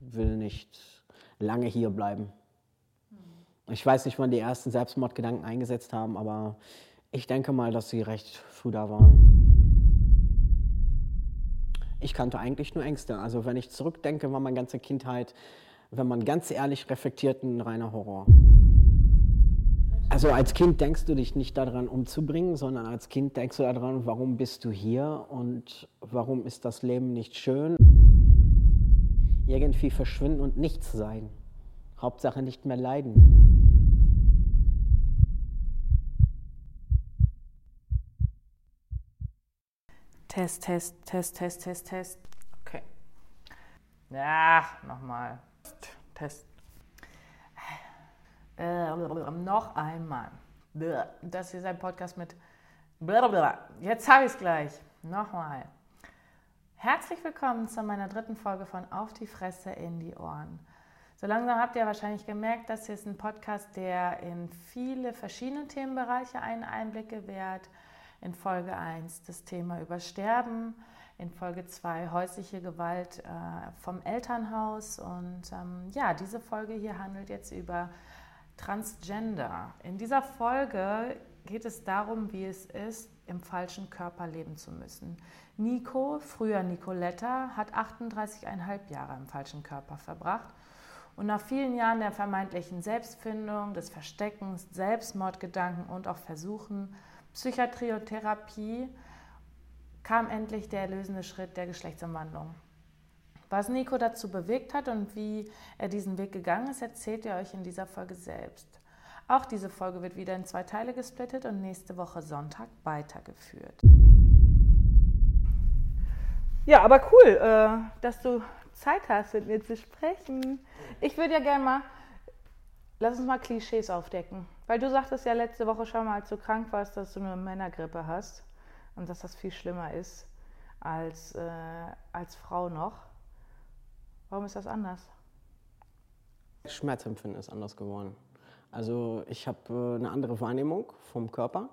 will nicht lange hier bleiben. Ich weiß nicht, wann die ersten Selbstmordgedanken eingesetzt haben, aber ich denke mal, dass sie recht früh da waren. Ich kannte eigentlich nur Ängste. Also wenn ich zurückdenke, war meine ganze Kindheit, wenn man ganz ehrlich reflektiert, ein reiner Horror. Also als Kind denkst du dich nicht daran umzubringen, sondern als Kind denkst du daran, warum bist du hier und warum ist das Leben nicht schön. Irgendwie verschwinden und nichts sein. Hauptsache nicht mehr leiden. Test, Test, Test, Test, Test, Test. Okay. Ja, nochmal. Test. Äh, noch einmal. Das hier ist ein Podcast mit. Jetzt habe ich es gleich. Nochmal. Herzlich willkommen zu meiner dritten Folge von Auf die Fresse in die Ohren. So langsam habt ihr wahrscheinlich gemerkt, das hier ist ein Podcast, der in viele verschiedene Themenbereiche einen Einblick gewährt in Folge 1 das Thema Übersterben, in Folge 2 häusliche Gewalt äh, vom Elternhaus. Und ähm, ja, diese Folge hier handelt jetzt über Transgender. In dieser Folge geht es darum, wie es ist, im falschen Körper leben zu müssen. Nico, früher Nicoletta, hat 38,5 Jahre im falschen Körper verbracht. Und nach vielen Jahren der vermeintlichen Selbstfindung, des Versteckens, Selbstmordgedanken und auch Versuchen, Psychiatrie und Therapie kam endlich der erlösende Schritt der Geschlechtsumwandlung. Was Nico dazu bewegt hat und wie er diesen Weg gegangen ist, erzählt er euch in dieser Folge selbst. Auch diese Folge wird wieder in zwei Teile gesplittet und nächste Woche Sonntag weitergeführt. Ja, aber cool, äh, dass du Zeit hast, mit mir zu sprechen. Ich würde ja gerne mal, lass uns mal Klischees aufdecken. Weil du sagtest ja letzte Woche schon mal, als du krank warst, dass du eine Männergrippe hast und dass das viel schlimmer ist als, äh, als Frau noch. Warum ist das anders? Schmerzempfinden ist anders geworden. Also ich habe äh, eine andere Wahrnehmung vom Körper.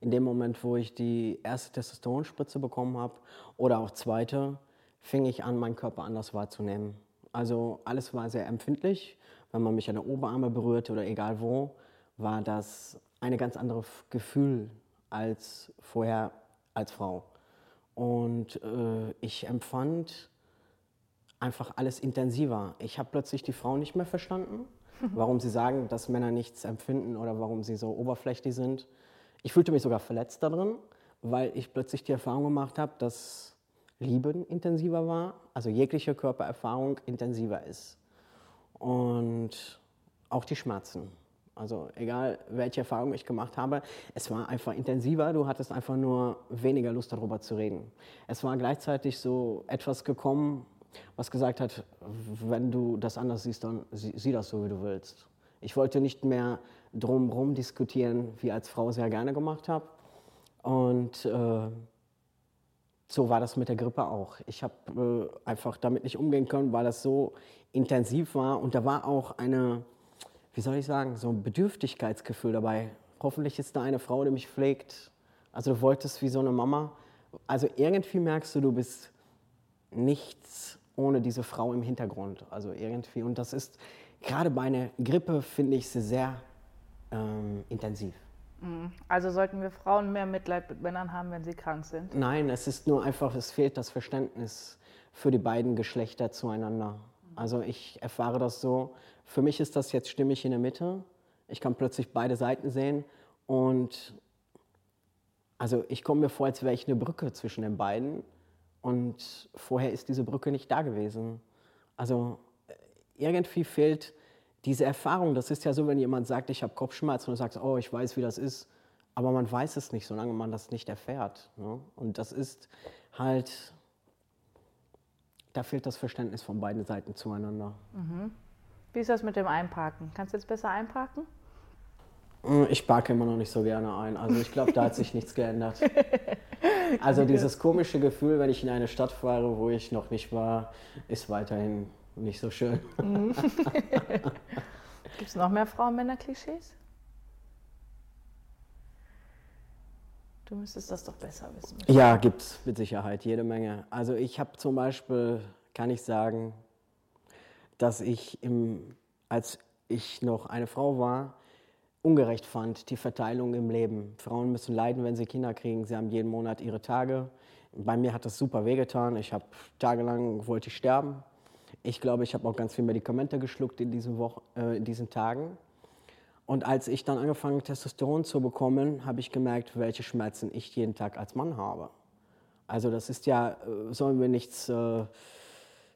In dem Moment, wo ich die erste Testosteronspritze bekommen habe oder auch zweite, fing ich an, meinen Körper anders wahrzunehmen. Also alles war sehr empfindlich, wenn man mich an der Oberarme berührte oder egal wo war das ein ganz anderes Gefühl als vorher als Frau. Und äh, ich empfand einfach alles intensiver. Ich habe plötzlich die Frau nicht mehr verstanden, warum sie sagen, dass Männer nichts empfinden oder warum sie so oberflächlich sind. Ich fühlte mich sogar verletzt darin, weil ich plötzlich die Erfahrung gemacht habe, dass Lieben intensiver war, also jegliche Körpererfahrung intensiver ist. Und auch die Schmerzen. Also egal, welche Erfahrung ich gemacht habe, es war einfach intensiver. Du hattest einfach nur weniger Lust darüber zu reden. Es war gleichzeitig so etwas gekommen, was gesagt hat, wenn du das anders siehst, dann sieh das so, wie du willst. Ich wollte nicht mehr drumherum diskutieren, wie als Frau sehr gerne gemacht habe. Und äh, so war das mit der Grippe auch. Ich habe äh, einfach damit nicht umgehen können, weil das so intensiv war. Und da war auch eine wie soll ich sagen, so ein Bedürftigkeitsgefühl dabei. Hoffentlich ist da eine Frau, die mich pflegt. Also du wolltest wie so eine Mama. Also irgendwie merkst du, du bist nichts ohne diese Frau im Hintergrund. Also irgendwie. Und das ist gerade bei einer Grippe, finde ich, sehr ähm, intensiv. Mhm. Also sollten wir Frauen mehr Mitleid mit Männern haben, wenn sie krank sind? Nein, es ist nur einfach, es fehlt das Verständnis für die beiden Geschlechter zueinander. Also ich erfahre das so, für mich ist das jetzt stimmig in der Mitte. Ich kann plötzlich beide Seiten sehen und also ich komme mir vor, als wäre ich eine Brücke zwischen den beiden und vorher ist diese Brücke nicht da gewesen. Also äh, irgendwie fehlt diese Erfahrung. Das ist ja so, wenn jemand sagt, ich habe Kopfschmerzen und du sagst, oh, ich weiß, wie das ist. Aber man weiß es nicht, solange man das nicht erfährt. Ne? Und das ist halt, da fehlt das Verständnis von beiden Seiten zueinander. Mhm. Wie ist das mit dem Einparken? Kannst du jetzt besser einparken? Hm, ich parke immer noch nicht so gerne ein. Also ich glaube, da hat sich nichts geändert. Also dieses komische Gefühl, wenn ich in eine Stadt fahre, wo ich noch nicht war, ist weiterhin nicht so schön. Mhm. Gibt es noch mehr Frauen-Männer-Klischees? Du müsstest das doch besser wissen. Ja, gibt es mit Sicherheit jede Menge. Also ich habe zum Beispiel, kann ich sagen, dass ich, im, als ich noch eine Frau war, ungerecht fand, die Verteilung im Leben. Frauen müssen leiden, wenn sie Kinder kriegen. Sie haben jeden Monat ihre Tage. Bei mir hat das super wehgetan. Ich habe tagelang wollte ich sterben. Ich glaube, ich habe auch ganz viel Medikamente geschluckt in diesen, Wochen, äh, in diesen Tagen. Und als ich dann angefangen Testosteron zu bekommen, habe ich gemerkt, welche Schmerzen ich jeden Tag als Mann habe. Also das ist ja, äh, sollen wir nichts, äh,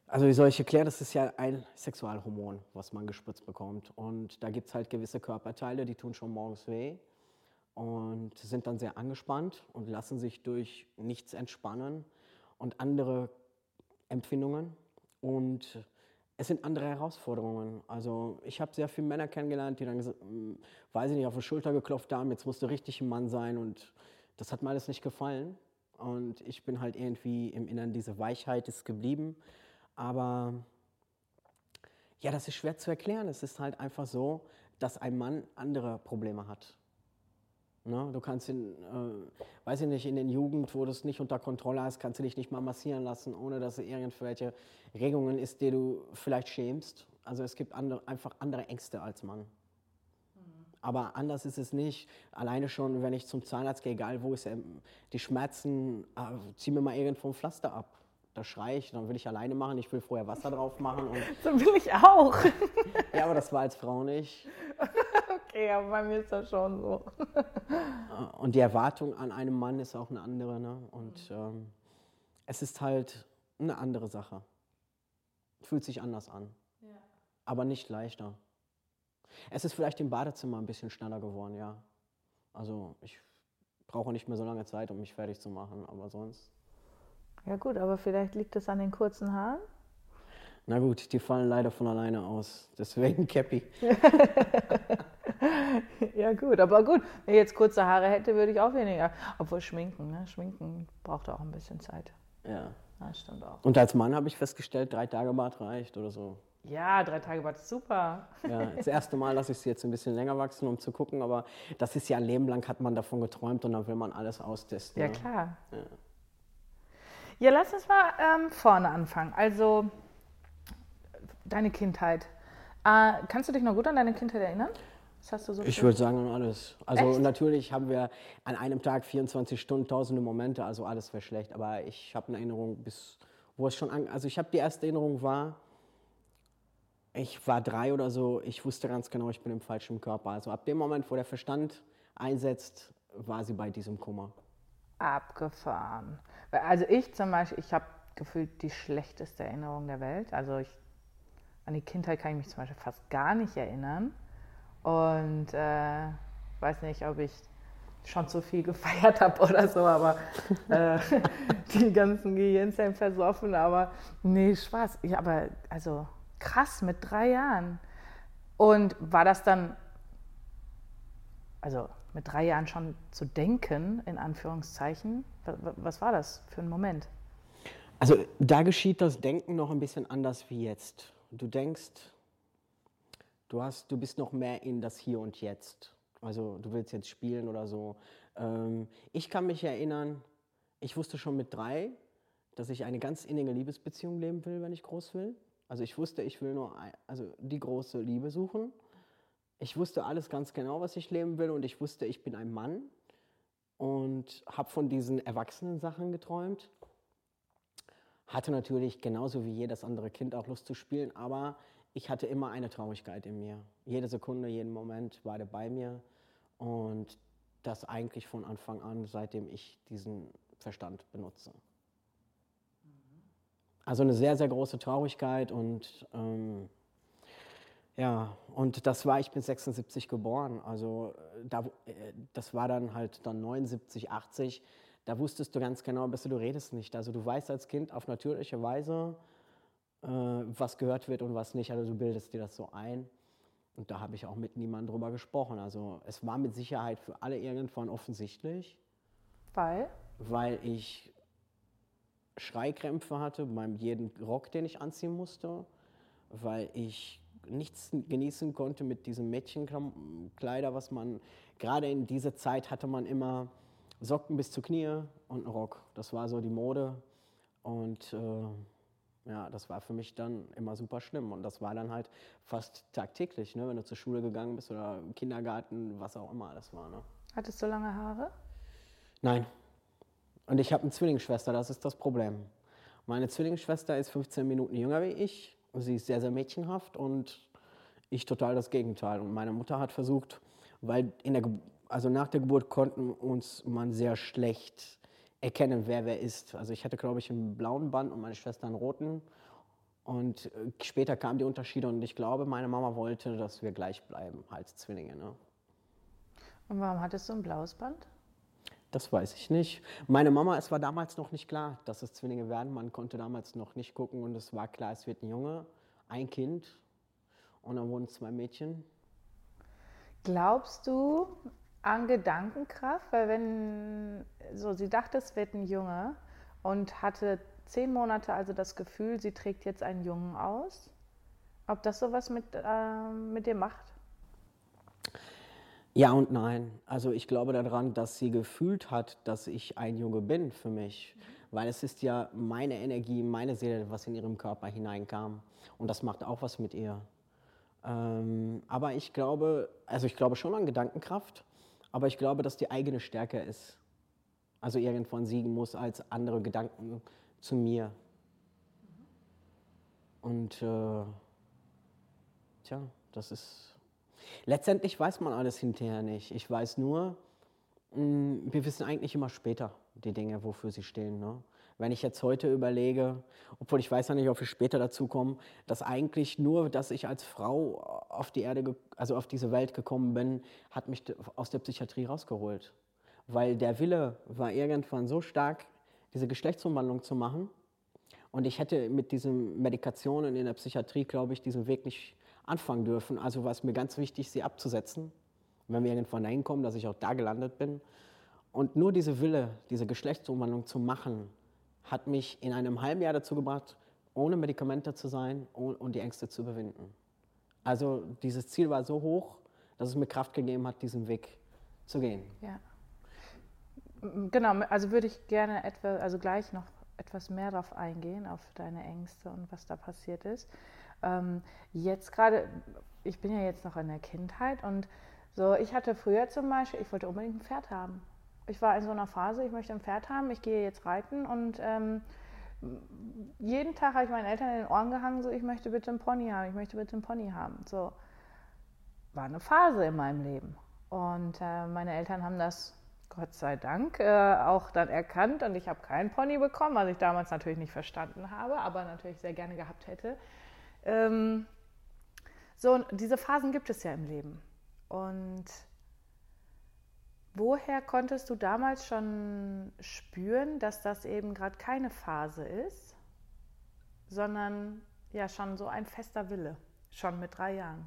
also wie soll ich erklären, das ist ja ein Sexualhormon, was man gespritzt bekommt. Und da gibt es halt gewisse Körperteile, die tun schon morgens weh und sind dann sehr angespannt und lassen sich durch nichts entspannen und andere Empfindungen. Und es sind andere Herausforderungen. Also ich habe sehr viele Männer kennengelernt, die dann, hm, weiß ich nicht, auf die Schulter geklopft haben, jetzt musst du richtig ein Mann sein und das hat mir alles nicht gefallen. Und ich bin halt irgendwie im Inneren, diese Weichheit ist geblieben. Aber ja, das ist schwer zu erklären. Es ist halt einfach so, dass ein Mann andere Probleme hat. Ne? Du kannst in, äh, weiß ich nicht, in den Jugend, wo du es nicht unter Kontrolle hast, kannst du dich nicht mal massieren lassen, ohne dass es irgendwelche Regungen ist, die du vielleicht schämst. Also es gibt andere, einfach andere Ängste als Mann. Aber anders ist es nicht. Alleine schon, wenn ich zum Zahnarzt gehe, egal wo ist, ähm, die Schmerzen, äh, zieh mir mal irgendwo ein Pflaster ab. Da schreie ich, dann will ich alleine machen, ich will vorher Wasser drauf machen. so will ich auch. ja, aber das war als Frau nicht. okay, aber bei mir ist das schon so. Äh, und die Erwartung an einem Mann ist auch eine andere. Ne? Und ähm, es ist halt eine andere Sache. Fühlt sich anders an. Ja. Aber nicht leichter. Es ist vielleicht im Badezimmer ein bisschen schneller geworden, ja. Also ich brauche nicht mehr so lange Zeit, um mich fertig zu machen, aber sonst. Ja gut, aber vielleicht liegt es an den kurzen Haaren? Na gut, die fallen leider von alleine aus. Deswegen Cappy. ja gut, aber gut, wenn ich jetzt kurze Haare hätte, würde ich auch weniger. Obwohl Schminken, ne? Schminken braucht auch ein bisschen Zeit. Ja. Das stimmt auch. Und als Mann habe ich festgestellt, drei Tage Bart reicht oder so. Ja, drei Tage Bad ist super. Ja, das erste Mal lasse ich sie jetzt ein bisschen länger wachsen, um zu gucken, aber das ist ja ein Leben lang, hat man davon geträumt und dann will man alles austesten. Ja, ne? klar. Ja, ja lass uns mal ähm, vorne anfangen. Also, deine Kindheit. Äh, kannst du dich noch gut an deine Kindheit erinnern? So ich würde sagen an alles. Also Echt? natürlich haben wir an einem Tag 24 Stunden, tausende Momente, also alles wäre schlecht. Aber ich habe eine Erinnerung bis, wo es schon, an, also ich habe die erste Erinnerung war, ich war drei oder so, ich wusste ganz genau, ich bin im falschen Körper. Also ab dem Moment, wo der Verstand einsetzt, war sie bei diesem Kummer. Abgefahren. Also ich zum Beispiel, ich habe gefühlt die schlechteste Erinnerung der Welt. Also ich, an die Kindheit kann ich mich zum Beispiel fast gar nicht erinnern. Und äh, weiß nicht, ob ich schon zu viel gefeiert habe oder so, aber äh, die ganzen Gehirnzellen versoffen. Aber nee, Spaß. Ich, aber also krass, mit drei Jahren. Und war das dann, also mit drei Jahren schon zu denken, in Anführungszeichen? Was war das für ein Moment? Also da geschieht das Denken noch ein bisschen anders wie jetzt. Du denkst, du, hast, du bist noch mehr in das Hier und Jetzt. Also du willst jetzt spielen oder so. Ähm, ich kann mich erinnern, ich wusste schon mit drei, dass ich eine ganz innige Liebesbeziehung leben will, wenn ich groß will. Also ich wusste, ich will nur also die große Liebe suchen. Ich wusste alles ganz genau, was ich leben will und ich wusste, ich bin ein Mann und habe von diesen erwachsenen Sachen geträumt. Hatte natürlich genauso wie jedes andere Kind auch Lust zu spielen, aber ich hatte immer eine Traurigkeit in mir. Jede Sekunde, jeden Moment war der bei mir und das eigentlich von Anfang an, seitdem ich diesen Verstand benutze. Also eine sehr, sehr große Traurigkeit und ähm, ja, und das war, ich bin 76 geboren, also äh, da, äh, das war dann halt dann 79, 80, da wusstest du ganz genau, besser du redest nicht. Also du weißt als Kind auf natürliche Weise, äh, was gehört wird und was nicht, also du bildest dir das so ein. Und da habe ich auch mit niemandem drüber gesprochen. Also es war mit Sicherheit für alle irgendwann offensichtlich. Weil? Weil ich Schreikrämpfe hatte beim jeden Rock, den ich anziehen musste, weil ich nichts genießen konnte mit diesem Mädchenkleider, was man gerade in dieser Zeit hatte man immer Socken bis zu Knie und einen Rock. Das war so die Mode und äh, Ja, das war für mich dann immer super schlimm. Und das war dann halt fast tagtäglich, ne? wenn du zur Schule gegangen bist oder im Kindergarten, was auch immer das war. Ne? Hattest du lange Haare? Nein. Und ich habe eine Zwillingsschwester, das ist das Problem. Meine Zwillingsschwester ist 15 Minuten jünger wie ich. Sie ist sehr, sehr mädchenhaft und ich total das Gegenteil. Und meine Mutter hat versucht, weil in der, also nach der Geburt konnten uns man sehr schlecht erkennen, wer wer ist. Also ich hatte, glaube ich, einen blauen Band und meine Schwester einen roten. Und äh, später kamen die Unterschiede und ich glaube, meine Mama wollte, dass wir gleich bleiben als Zwillinge. Ne? Und warum hattest du ein blaues Band? Das weiß ich nicht. Meine Mama, es war damals noch nicht klar, dass es Zwillinge werden. Man konnte damals noch nicht gucken und es war klar, es wird ein Junge, ein Kind und dann wurden zwei Mädchen. Glaubst du an Gedankenkraft? Weil wenn, so, sie dachte, es wird ein Junge und hatte zehn Monate also das Gefühl, sie trägt jetzt einen Jungen aus. Ob das sowas mit, äh, mit dir macht? Ja und nein. Also ich glaube daran, dass sie gefühlt hat, dass ich ein Junge bin für mich. Weil es ist ja meine Energie, meine Seele, was in ihrem Körper hineinkam. Und das macht auch was mit ihr. Ähm, aber ich glaube, also ich glaube schon an Gedankenkraft, aber ich glaube, dass die eigene stärker ist. Also irgendwann siegen muss als andere Gedanken zu mir. Und äh, tja, das ist. Letztendlich weiß man alles hinterher nicht. Ich weiß nur, mm, wir wissen eigentlich immer später die Dinge, wofür sie stehen. Ne? Wenn ich jetzt heute überlege, obwohl ich weiß ja nicht, ob wir später dazu kommen, dass eigentlich nur, dass ich als Frau auf die Erde, also auf diese Welt gekommen bin, hat mich aus der Psychiatrie rausgeholt. Weil der Wille war irgendwann so stark, diese Geschlechtsumwandlung zu machen. Und ich hätte mit diesen Medikationen in der Psychiatrie, glaube ich, diesen Weg nicht anfangen dürfen. Also war es mir ganz wichtig, sie abzusetzen, wenn wir irgendwann dahin kommen, dass ich auch da gelandet bin. Und nur diese Wille, diese Geschlechtsumwandlung zu machen, hat mich in einem halben Jahr dazu gebracht, ohne Medikamente zu sein und die Ängste zu überwinden. Also dieses Ziel war so hoch, dass es mir Kraft gegeben hat, diesen Weg zu gehen. Ja. Genau, also würde ich gerne etwa, also gleich noch etwas mehr darauf eingehen, auf deine Ängste und was da passiert ist. Ähm, jetzt gerade, ich bin ja jetzt noch in der Kindheit und so, ich hatte früher zum Beispiel, ich wollte unbedingt ein Pferd haben ich war in so einer Phase, ich möchte ein Pferd haben, ich gehe jetzt reiten und ähm, jeden Tag habe ich meinen Eltern in den Ohren gehangen, so ich möchte bitte einen Pony haben, ich möchte bitte einen Pony haben. So war eine Phase in meinem Leben. Und äh, meine Eltern haben das Gott sei Dank äh, auch dann erkannt und ich habe keinen Pony bekommen, was ich damals natürlich nicht verstanden habe, aber natürlich sehr gerne gehabt hätte. Ähm, so, diese Phasen gibt es ja im Leben. Und Woher konntest du damals schon spüren, dass das eben gerade keine Phase ist, sondern ja schon so ein fester Wille, schon mit drei Jahren?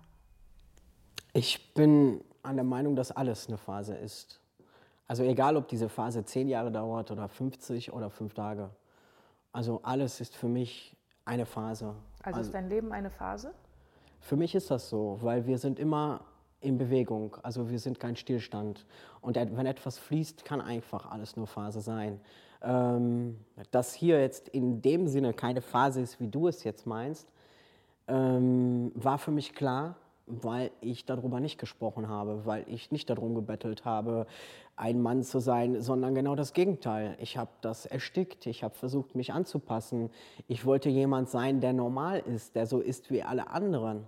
Ich bin an der Meinung, dass alles eine Phase ist. Also egal, ob diese Phase zehn Jahre dauert oder 50 oder fünf Tage. Also alles ist für mich eine Phase. Also ist dein Leben eine Phase? Für mich ist das so, weil wir sind immer in Bewegung. Also wir sind kein Stillstand. Und wenn etwas fließt, kann einfach alles nur Phase sein. Ähm, dass hier jetzt in dem Sinne keine Phase ist, wie du es jetzt meinst, ähm, war für mich klar, weil ich darüber nicht gesprochen habe, weil ich nicht darum gebettelt habe, ein Mann zu sein, sondern genau das Gegenteil. Ich habe das erstickt, ich habe versucht, mich anzupassen. Ich wollte jemand sein, der normal ist, der so ist wie alle anderen.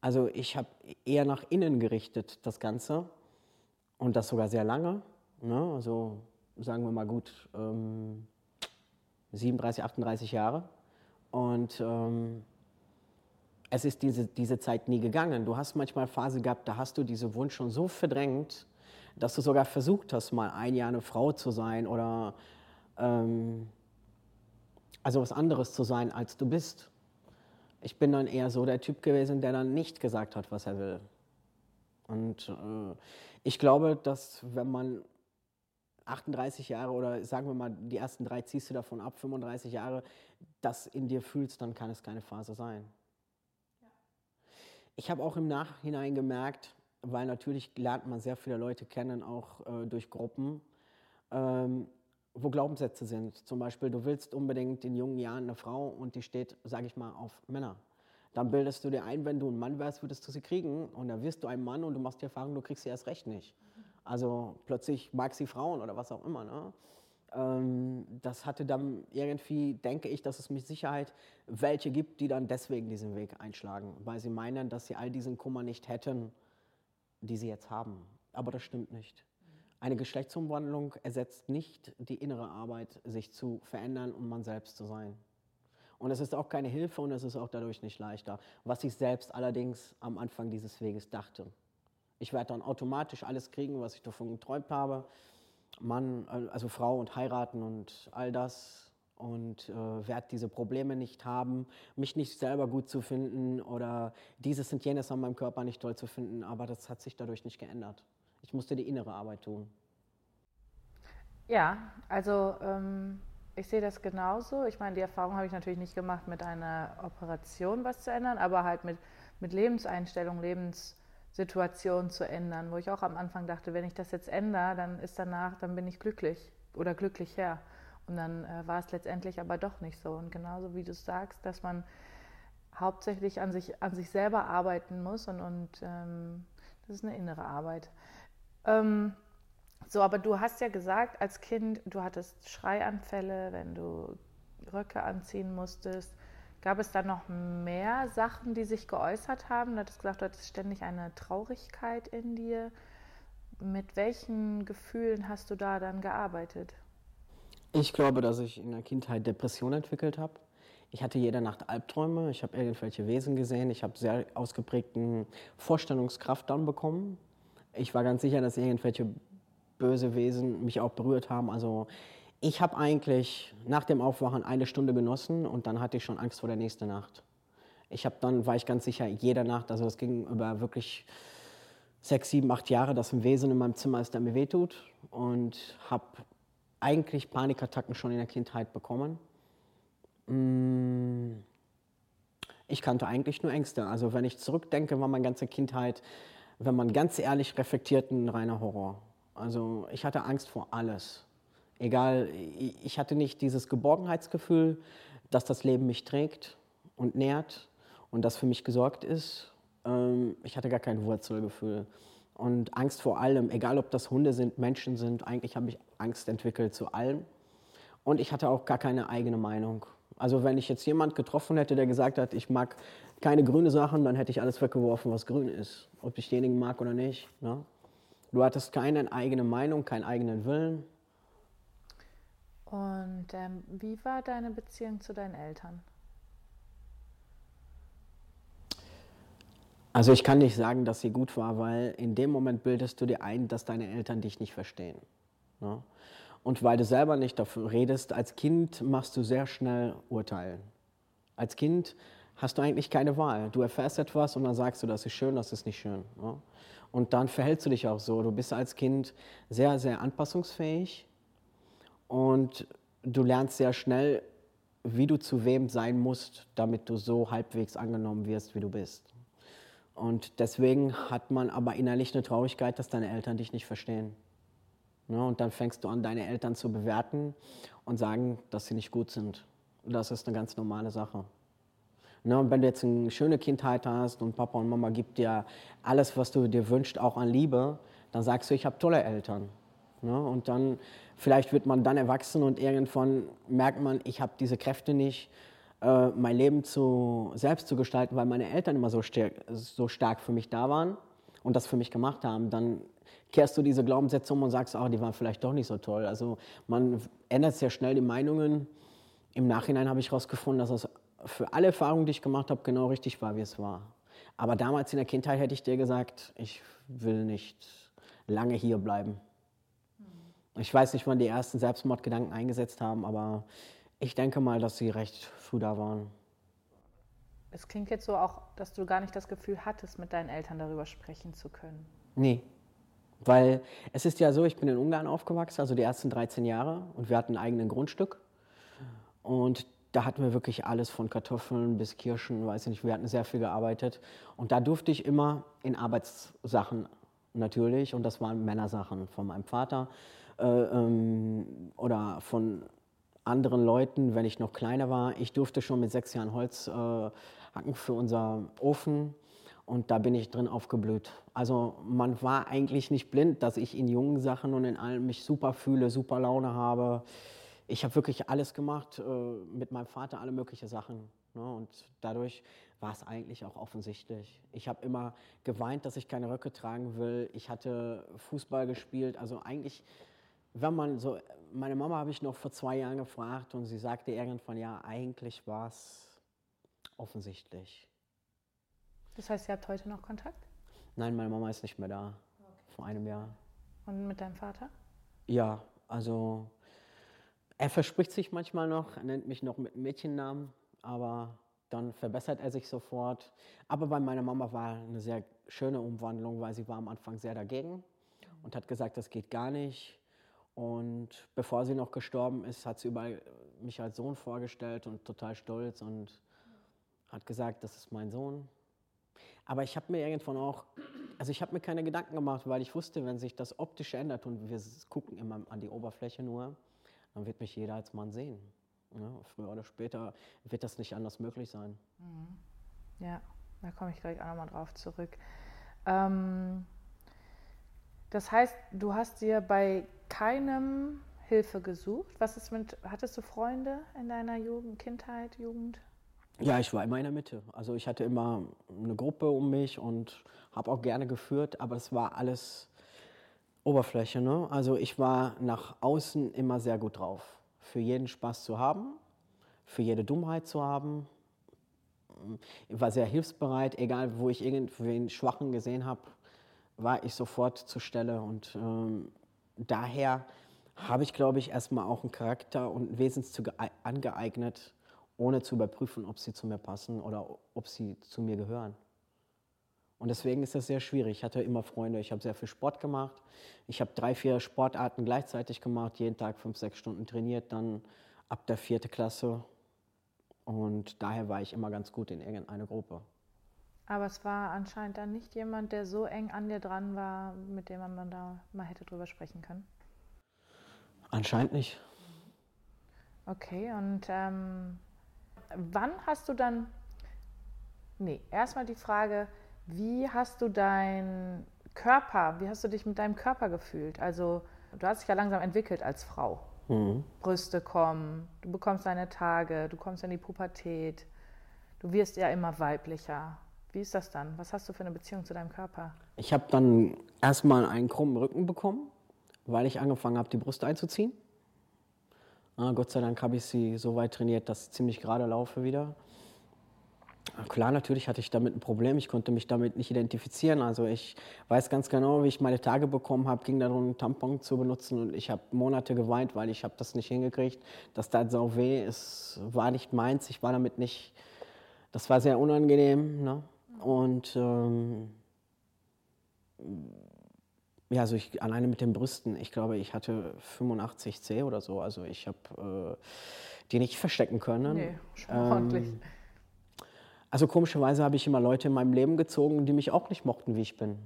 Also ich habe eher nach innen gerichtet das Ganze und das sogar sehr lange. Ne? Also sagen wir mal gut ähm, 37, 38 Jahre. Und ähm, es ist diese, diese Zeit nie gegangen. Du hast manchmal Phase gehabt, da hast du diesen Wunsch schon so verdrängt, dass du sogar versucht hast, mal ein Jahr eine Frau zu sein oder ähm, also was anderes zu sein, als du bist. Ich bin dann eher so der Typ gewesen, der dann nicht gesagt hat, was er will. Und äh, ich glaube, dass wenn man 38 Jahre oder sagen wir mal, die ersten drei ziehst du davon ab, 35 Jahre, das in dir fühlst, dann kann es keine Phase sein. Ja. Ich habe auch im Nachhinein gemerkt, weil natürlich lernt man sehr viele Leute kennen, auch äh, durch Gruppen. Ähm, wo Glaubenssätze sind. Zum Beispiel, du willst unbedingt in jungen Jahren eine Frau und die steht, sage ich mal, auf Männer. Dann bildest du dir ein, wenn du ein Mann wärst, würdest du sie kriegen. Und dann wirst du ein Mann und du machst die Erfahrung, du kriegst sie erst recht nicht. Also plötzlich mag sie Frauen oder was auch immer. Ne? Ähm, das hatte dann irgendwie, denke ich, dass es mit Sicherheit welche gibt, die dann deswegen diesen Weg einschlagen, weil sie meinen, dass sie all diesen Kummer nicht hätten, die sie jetzt haben. Aber das stimmt nicht. Eine Geschlechtsumwandlung ersetzt nicht die innere Arbeit, sich zu verändern und man selbst zu sein. Und es ist auch keine Hilfe und es ist auch dadurch nicht leichter, was ich selbst allerdings am Anfang dieses Weges dachte. Ich werde dann automatisch alles kriegen, was ich davon geträumt habe. Mann, also Frau und heiraten und all das und äh, werde diese Probleme nicht haben, mich nicht selber gut zu finden oder dieses und jenes an meinem Körper nicht toll zu finden, aber das hat sich dadurch nicht geändert. Ich musste die innere Arbeit tun. Ja, also ähm, ich sehe das genauso. Ich meine, die Erfahrung habe ich natürlich nicht gemacht, mit einer Operation was zu ändern, aber halt mit, mit Lebenseinstellung, Lebenssituation zu ändern, wo ich auch am Anfang dachte, wenn ich das jetzt ändere, dann ist danach, dann bin ich glücklich oder glücklich her. Und dann äh, war es letztendlich aber doch nicht so. Und genauso wie du sagst, dass man hauptsächlich an sich, an sich selber arbeiten muss und, und ähm, das ist eine innere Arbeit. Ähm, so, aber du hast ja gesagt, als Kind, du hattest Schreianfälle, wenn du Röcke anziehen musstest. Gab es da noch mehr Sachen, die sich geäußert haben? Du hattest gesagt, du hattest ständig eine Traurigkeit in dir. Mit welchen Gefühlen hast du da dann gearbeitet? Ich glaube, dass ich in der Kindheit Depression entwickelt habe. Ich hatte jede Nacht Albträume, ich habe irgendwelche Wesen gesehen, ich habe sehr ausgeprägten Vorstellungskraft dann bekommen. Ich war ganz sicher, dass irgendwelche böse Wesen mich auch berührt haben. Also ich habe eigentlich nach dem Aufwachen eine Stunde genossen und dann hatte ich schon Angst vor der nächsten Nacht. Ich habe dann, war ich ganz sicher, jede Nacht, also es ging über wirklich sechs, sieben, acht Jahre, dass ein Wesen in meinem Zimmer ist, der mir wehtut und habe eigentlich Panikattacken schon in der Kindheit bekommen. Mm. Ich kannte eigentlich nur Ängste. Also wenn ich zurückdenke, war meine ganze Kindheit, wenn man ganz ehrlich reflektiert, ein reiner Horror. Also ich hatte Angst vor alles. Egal, ich hatte nicht dieses Geborgenheitsgefühl, dass das Leben mich trägt und nährt und das für mich gesorgt ist. Ähm, ich hatte gar kein Wurzelgefühl. Und Angst vor allem, egal ob das Hunde sind, Menschen sind, eigentlich habe ich Angst entwickelt zu allem. Und ich hatte auch gar keine eigene Meinung. Also wenn ich jetzt jemand getroffen hätte, der gesagt hat, ich mag keine grüne Sachen, dann hätte ich alles weggeworfen, was grün ist. Ob ich denjenigen mag oder nicht. Ne? Du hattest keine eigene Meinung, keinen eigenen Willen. Und ähm, wie war deine Beziehung zu deinen Eltern? Also ich kann nicht sagen, dass sie gut war, weil in dem Moment bildest du dir ein, dass deine Eltern dich nicht verstehen. Ne? Und weil du selber nicht dafür redest, als Kind machst du sehr schnell Urteilen. Als Kind hast du eigentlich keine Wahl. Du erfährst etwas und dann sagst du, das ist schön, das ist nicht schön. Ne? Und dann verhältst du dich auch so. Du bist als Kind sehr, sehr anpassungsfähig und du lernst sehr schnell, wie du zu wem sein musst, damit du so halbwegs angenommen wirst, wie du bist. Und deswegen hat man aber innerlich eine Traurigkeit, dass deine Eltern dich nicht verstehen. Ja, und dann fängst du an, deine Eltern zu bewerten und sagen, dass sie nicht gut sind. Das ist eine ganz normale Sache. Ne, und wenn du jetzt eine schöne Kindheit hast und Papa und Mama gibt dir alles, was du dir wünschst, auch an Liebe, dann sagst du, ich habe tolle Eltern. Ne, und dann, vielleicht wird man dann erwachsen und irgendwann merkt man, ich habe diese Kräfte nicht, äh, mein Leben zu, selbst zu gestalten, weil meine Eltern immer so, stark, so stark für mich da waren und das für mich gemacht haben. Dann kehrst du diese Glaubenssätze um und sagst, oh, die waren vielleicht doch nicht so toll. Also man ändert sehr schnell die Meinungen. Im Nachhinein habe ich herausgefunden, dass das für alle Erfahrungen, die ich gemacht habe, genau richtig war, wie es war. Aber damals in der Kindheit hätte ich dir gesagt, ich will nicht lange hier bleiben. Mhm. Ich weiß nicht, wann die ersten Selbstmordgedanken eingesetzt haben, aber ich denke mal, dass sie recht früh da waren. Es klingt jetzt so auch, dass du gar nicht das Gefühl hattest, mit deinen Eltern darüber sprechen zu können. Nee. Weil es ist ja so, ich bin in Ungarn aufgewachsen, also die ersten 13 Jahre, und wir hatten ein eigenes Grundstück. Und da hatten wir wirklich alles von Kartoffeln bis Kirschen, weiß ich nicht, wir hatten sehr viel gearbeitet. Und da durfte ich immer in Arbeitssachen natürlich, und das waren Männersachen von meinem Vater, äh, ähm, oder von anderen Leuten, wenn ich noch kleiner war. Ich durfte schon mit sechs Jahren Holz äh, hacken für unser Ofen und da bin ich drin aufgeblüht. Also man war eigentlich nicht blind, dass ich in jungen Sachen und in allem mich super fühle, super Laune habe. Ich habe wirklich alles gemacht, äh, mit meinem Vater alle möglichen Sachen. Ne? Und dadurch war es eigentlich auch offensichtlich. Ich habe immer geweint, dass ich keine Röcke tragen will. Ich hatte Fußball gespielt. Also eigentlich, wenn man so, meine Mama habe ich noch vor zwei Jahren gefragt und sie sagte irgendwann, ja, eigentlich war es offensichtlich. Das heißt, ihr habt heute noch Kontakt? Nein, meine Mama ist nicht mehr da. Okay. Vor einem Jahr. Und mit deinem Vater? Ja, also er verspricht sich manchmal noch, er nennt mich noch mit Mädchennamen, aber dann verbessert er sich sofort. Aber bei meiner Mama war eine sehr schöne Umwandlung, weil sie war am Anfang sehr dagegen und hat gesagt, das geht gar nicht. Und bevor sie noch gestorben ist, hat sie überall mich als Sohn vorgestellt und total stolz und hat gesagt, das ist mein Sohn. Aber ich habe mir irgendwann auch, also ich habe mir keine Gedanken gemacht, weil ich wusste, wenn sich das optisch ändert und wir gucken immer an die Oberfläche nur, dann wird mich jeder als Mann sehen. Ja, früher oder später wird das nicht anders möglich sein. Mhm. Ja, da komme ich gleich auch nochmal drauf zurück. Ähm, das heißt, du hast dir bei keinem Hilfe gesucht. Was ist mit, hattest du Freunde in deiner Jugend, Kindheit, Jugend? Ja, ich war immer in der Mitte. Also ich hatte immer eine Gruppe um mich und habe auch gerne geführt, aber es war alles Oberfläche. Ne? Also ich war nach außen immer sehr gut drauf. Für jeden Spaß zu haben, für jede Dummheit zu haben. Ich war sehr hilfsbereit, egal wo ich irgendwen Schwachen gesehen habe, war ich sofort zur Stelle. Und ähm, daher habe ich, glaube ich, erstmal auch einen Charakter und ein Wesenszüge angeeignet, ohne zu überprüfen, ob sie zu mir passen oder ob sie zu mir gehören. Und deswegen ist das sehr schwierig. Ich hatte immer Freunde, ich habe sehr viel Sport gemacht. Ich habe drei, vier Sportarten gleichzeitig gemacht, jeden Tag fünf, sechs Stunden trainiert, dann ab der vierten Klasse. Und daher war ich immer ganz gut in irgendeiner Gruppe. Aber es war anscheinend dann nicht jemand, der so eng an dir dran war, mit dem man da mal hätte drüber sprechen können. Anscheinend nicht. Okay, und ähm, wann hast du dann, nee, erstmal die Frage, wie hast du deinen Körper, wie hast du dich mit deinem Körper gefühlt? Also du hast dich ja langsam entwickelt als Frau. Mhm. Brüste kommen, du bekommst deine Tage, du kommst in die Pubertät, du wirst ja immer weiblicher. Wie ist das dann? Was hast du für eine Beziehung zu deinem Körper? Ich habe dann erstmal einen krummen Rücken bekommen, weil ich angefangen habe, die Brüste einzuziehen. Ah, Gott sei Dank habe ich sie so weit trainiert, dass ich ziemlich gerade laufe wieder. Klar, natürlich hatte ich damit ein Problem. Ich konnte mich damit nicht identifizieren. Also ich weiß ganz genau, wie ich meine Tage bekommen habe, ging darum, einen Tampon zu benutzen und ich habe Monate geweint, weil ich habe das nicht hingekriegt. Das tat sau weh. Es war nicht meins. Ich war damit nicht. Das war sehr unangenehm. Ne? Und ähm, ja, also ich, alleine mit den Brüsten, ich glaube, ich hatte 85 C oder so. Also ich habe äh, die nicht verstecken können. Nee, schon ähm, ordentlich. Also komischerweise habe ich immer Leute in meinem Leben gezogen, die mich auch nicht mochten, wie ich bin.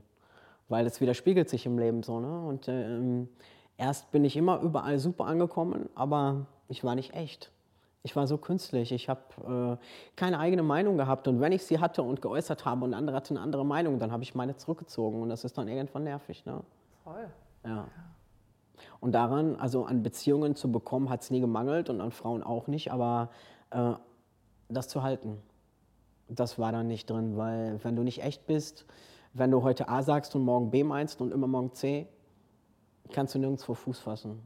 Weil das widerspiegelt sich im Leben so. Ne? Und ähm, erst bin ich immer überall super angekommen, aber ich war nicht echt. Ich war so künstlich. Ich habe äh, keine eigene Meinung gehabt. Und wenn ich sie hatte und geäußert habe und andere hatten eine andere Meinung, dann habe ich meine zurückgezogen. Und das ist dann irgendwann nervig. Ne? Voll. Ja. Und daran, also an Beziehungen zu bekommen, hat es nie gemangelt und an Frauen auch nicht. Aber äh, das zu halten, das war dann nicht drin. Weil wenn du nicht echt bist, wenn du heute A sagst und morgen B meinst und immer morgen C, kannst du nirgendwo Fuß fassen.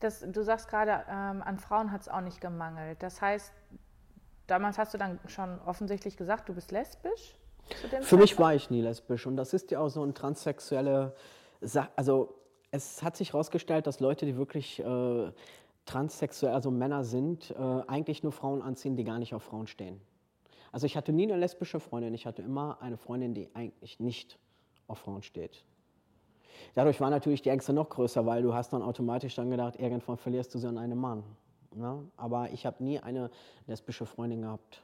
Das, du sagst gerade, ähm, an Frauen hat es auch nicht gemangelt. Das heißt, damals hast du dann schon offensichtlich gesagt, du bist lesbisch? Für mich war ich nie lesbisch und das ist ja auch so ein transsexuelle Sache. Also es hat sich herausgestellt, dass Leute, die wirklich äh, transsexuell, also Männer sind, äh, eigentlich nur Frauen anziehen, die gar nicht auf Frauen stehen. Also ich hatte nie eine lesbische Freundin, ich hatte immer eine Freundin, die eigentlich nicht auf Frauen steht. Dadurch war natürlich die Ängste noch größer, weil du hast dann automatisch dann gedacht, irgendwann verlierst du sie an einen Mann. Ja? Aber ich habe nie eine lesbische Freundin gehabt.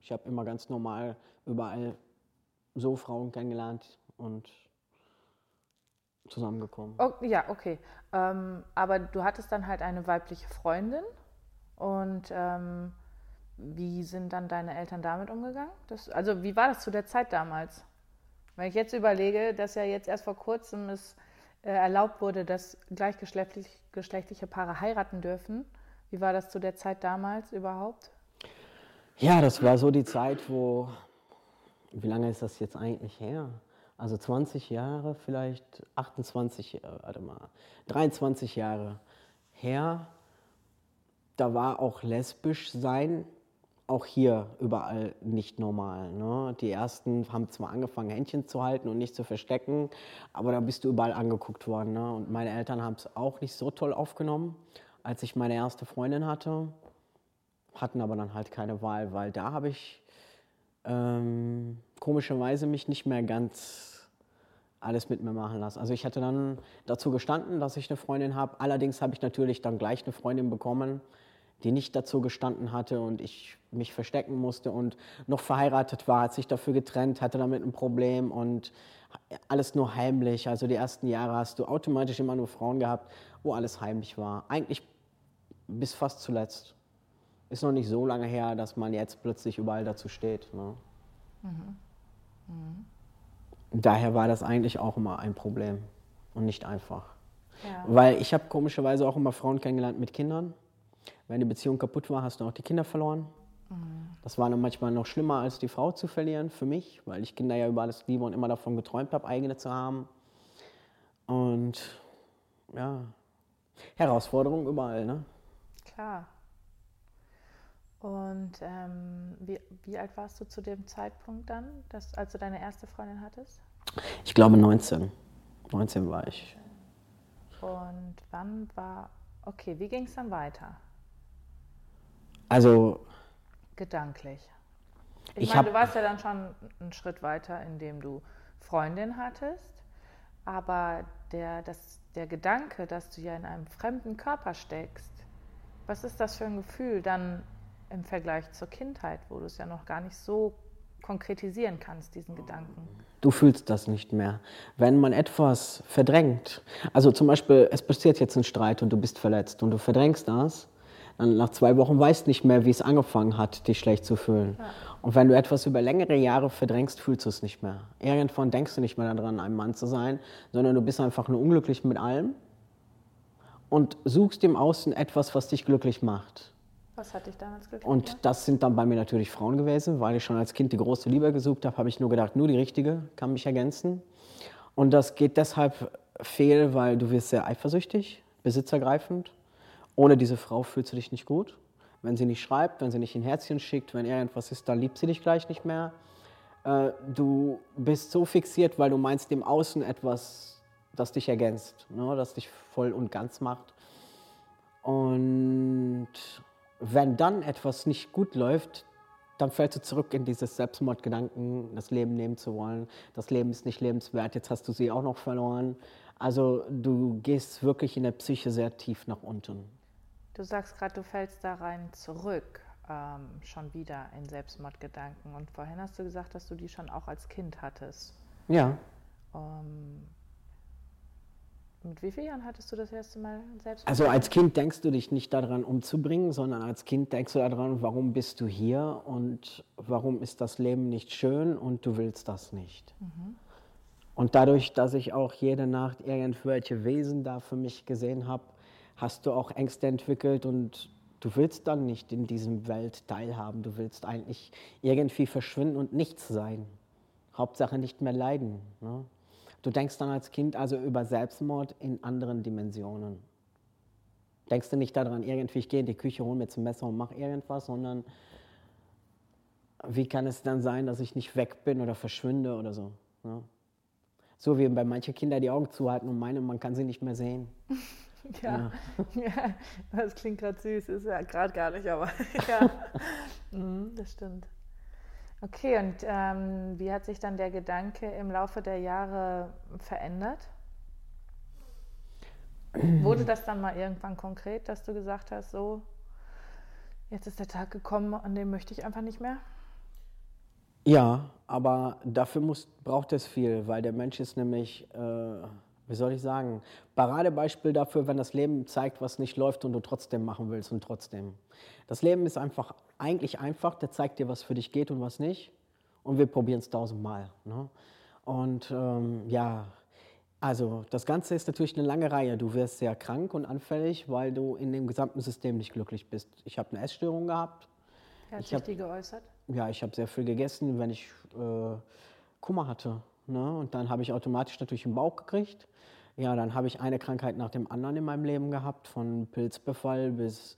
Ich habe immer ganz normal überall so Frauen kennengelernt und zusammengekommen. Oh, ja, okay. Ähm, aber du hattest dann halt eine weibliche Freundin und ähm, wie sind dann deine Eltern damit umgegangen? Das, also wie war das zu der Zeit damals? Wenn ich jetzt überlege, dass ja jetzt erst vor kurzem es äh, erlaubt wurde, dass gleichgeschlechtliche Paare heiraten dürfen. Wie war das zu der Zeit damals überhaupt? Ja, das war so die Zeit, wo, wie lange ist das jetzt eigentlich her? Also 20 Jahre, vielleicht 28, äh, warte mal, 23 Jahre her. Da war auch lesbisch sein auch hier überall nicht normal. Ne? Die ersten haben zwar angefangen, Händchen zu halten und nicht zu verstecken, aber da bist du überall angeguckt worden. Ne? Und meine Eltern haben es auch nicht so toll aufgenommen, als ich meine erste Freundin hatte, hatten aber dann halt keine Wahl, weil da habe ich ähm, komischerweise mich nicht mehr ganz alles mit mir machen lassen. Also ich hatte dann dazu gestanden, dass ich eine Freundin habe. Allerdings habe ich natürlich dann gleich eine Freundin bekommen, die nicht dazu gestanden hatte und ich mich verstecken musste und noch verheiratet war, hat sich dafür getrennt, hatte damit ein Problem und alles nur heimlich. Also die ersten Jahre hast du automatisch immer nur Frauen gehabt, wo alles heimlich war. Eigentlich bis fast zuletzt. Ist noch nicht so lange her, dass man jetzt plötzlich überall dazu steht. Ne? Mhm. Mhm. Daher war das eigentlich auch immer ein Problem und nicht einfach. Ja. Weil ich habe komischerweise auch immer Frauen kennengelernt mit Kindern wenn die Beziehung kaputt war, hast du auch die Kinder verloren. Mhm. Das war dann manchmal noch schlimmer, als die Frau zu verlieren für mich, weil ich Kinder ja über alles liebe und immer davon geträumt habe, eigene zu haben. Und ja, Herausforderung überall, ne? Klar. Und ähm, wie, wie, alt warst du zu dem Zeitpunkt dann, dass, als du deine erste Freundin hattest? Ich glaube 19. 19 war ich. Und wann war, okay, wie ging es dann weiter? Also. Gedanklich. Ich, ich meine, du warst ja dann schon einen Schritt weiter, indem du Freundin hattest, aber der, das, der Gedanke, dass du ja in einem fremden Körper steckst, was ist das für ein Gefühl dann im Vergleich zur Kindheit, wo du es ja noch gar nicht so konkretisieren kannst, diesen Gedanken? Du fühlst das nicht mehr. Wenn man etwas verdrängt, also zum Beispiel, es passiert jetzt ein Streit und du bist verletzt und du verdrängst das, dann nach zwei Wochen weißt nicht mehr, wie es angefangen hat, dich schlecht zu fühlen. Ja. Und wenn du etwas über längere Jahre verdrängst, fühlst du es nicht mehr. Irgendwann denkst du nicht mehr daran, ein Mann zu sein, sondern du bist einfach nur unglücklich mit allem und suchst im Außen etwas, was dich glücklich macht. Was hat dich damals glücklich Und gemacht? das sind dann bei mir natürlich Frauen gewesen, weil ich schon als Kind die große Liebe gesucht habe, habe ich nur gedacht, nur die richtige kann mich ergänzen. Und das geht deshalb fehl, weil du wirst sehr eifersüchtig, besitzergreifend ohne diese Frau fühlst du dich nicht gut. Wenn sie nicht schreibt, wenn sie nicht ein Herzchen schickt, wenn irgendwas ist, dann liebt sie dich gleich nicht mehr. Äh, du bist so fixiert, weil du meinst dem Außen etwas, das dich ergänzt, ne? das dich voll und ganz macht. Und wenn dann etwas nicht gut läuft, dann fällst du zurück in dieses Selbstmordgedanken, das Leben nehmen zu wollen. Das Leben ist nicht lebenswert, jetzt hast du sie auch noch verloren. Also du gehst wirklich in der Psyche sehr tief nach unten. Du sagst gerade, du fällst da rein zurück, ähm, schon wieder in Selbstmordgedanken. Und vorhin hast du gesagt, dass du die schon auch als Kind hattest. Ja. Ähm, mit wie vielen Jahren hattest du das erste Mal Selbstmord? Also als Kind denkst du dich nicht daran umzubringen, sondern als Kind denkst du daran, warum bist du hier und warum ist das Leben nicht schön und du willst das nicht. Mhm. Und dadurch, dass ich auch jede Nacht irgendwelche Wesen da für mich gesehen habe, hast du auch Ängste entwickelt und du willst dann nicht in diesem Welt teilhaben. Du willst eigentlich irgendwie verschwinden und nichts sein. Hauptsache nicht mehr leiden. Ne? Du denkst dann als Kind also über Selbstmord in anderen Dimensionen. Denkst du nicht daran, irgendwie, ich gehe in die Küche, hole mir zum Messer und mache irgendwas, sondern wie kann es dann sein, dass ich nicht weg bin oder verschwinde oder so. Ne? So wie bei manchen Kindern die Augen zuhalten und meinen, man kann sie nicht mehr sehen. Ja. ja. das klingt gerade süß, ist ja gerade gar nicht, aber ja, mhm, das stimmt. Okay, und ähm, wie hat sich dann der Gedanke im Laufe der Jahre verändert? Wurde das dann mal irgendwann konkret, dass du gesagt hast, so, jetzt ist der Tag gekommen, an dem möchte ich einfach nicht mehr? Ja, aber dafür muss, braucht es viel, weil der Mensch ist nämlich äh, wie soll ich sagen, Paradebeispiel dafür, wenn das Leben zeigt, was nicht läuft und du trotzdem machen willst und trotzdem. Das Leben ist einfach eigentlich einfach, der zeigt dir, was für dich geht und was nicht. Und wir probieren es tausendmal. Ne? Und ähm, ja, also das Ganze ist natürlich eine lange Reihe. Du wirst sehr krank und anfällig, weil du in dem gesamten System nicht glücklich bist. Ich habe eine Essstörung gehabt. Hat sich die geäußert? Ja, ich habe sehr viel gegessen, wenn ich äh, Kummer hatte. Ne? Und dann habe ich automatisch natürlich einen Bauch gekriegt. Ja, dann habe ich eine Krankheit nach dem anderen in meinem Leben gehabt, von Pilzbefall bis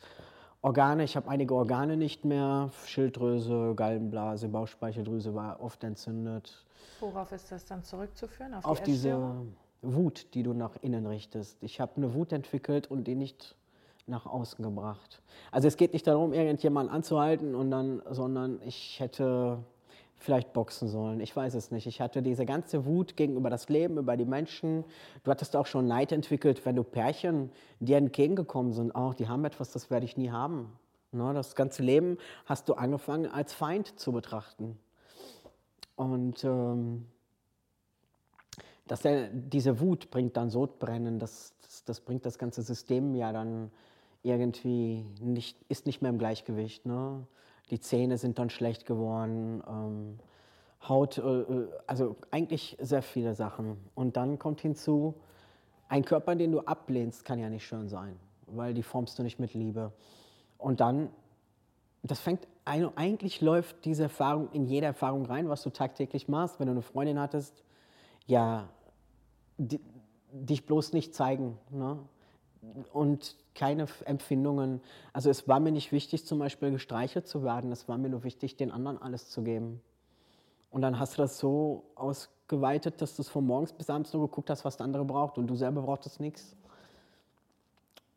Organe. Ich habe einige Organe nicht mehr. Schilddrüse, Gallenblase, Bauchspeicheldrüse war oft entzündet. Worauf ist das dann zurückzuführen? Auf, die Auf diese Wut, die du nach innen richtest. Ich habe eine Wut entwickelt und die nicht nach außen gebracht. Also es geht nicht darum, irgendjemanden anzuhalten und dann, sondern ich hätte vielleicht boxen sollen. Ich weiß es nicht. Ich hatte diese ganze Wut gegenüber das Leben, über die Menschen. Du hattest auch schon Neid entwickelt, wenn du Pärchen dir entgegengekommen sind. Auch die haben etwas, das werde ich nie haben. Ne, das ganze Leben hast du angefangen als Feind zu betrachten. Und ähm, dass er, diese Wut bringt dann Sodbrennen, das, das, das, bringt das ganze System ja dann irgendwie nicht, ist nicht mehr im Gleichgewicht. Ne? Die Zähne sind dann schlecht geworden, ähm, Haut, äh, äh, also eigentlich sehr viele Sachen. Und dann kommt hinzu, ein Körper, den du ablehnst, kann ja nicht schön sein, weil die formst du nicht mit Liebe. Und dann, das fängt, eigentlich läuft diese Erfahrung in jede Erfahrung rein, was du tagtäglich machst. Wenn du eine Freundin hattest, ja, die, dich bloß nicht zeigen. Ne? Und keine Empfindungen. Also es war mir nicht wichtig, zum Beispiel gestreichelt zu werden. Es war mir nur wichtig, den anderen alles zu geben. Und dann hast du das so ausgeweitet, dass du es von morgens bis abends nur geguckt hast, was der andere braucht und du selber brauchtest nichts.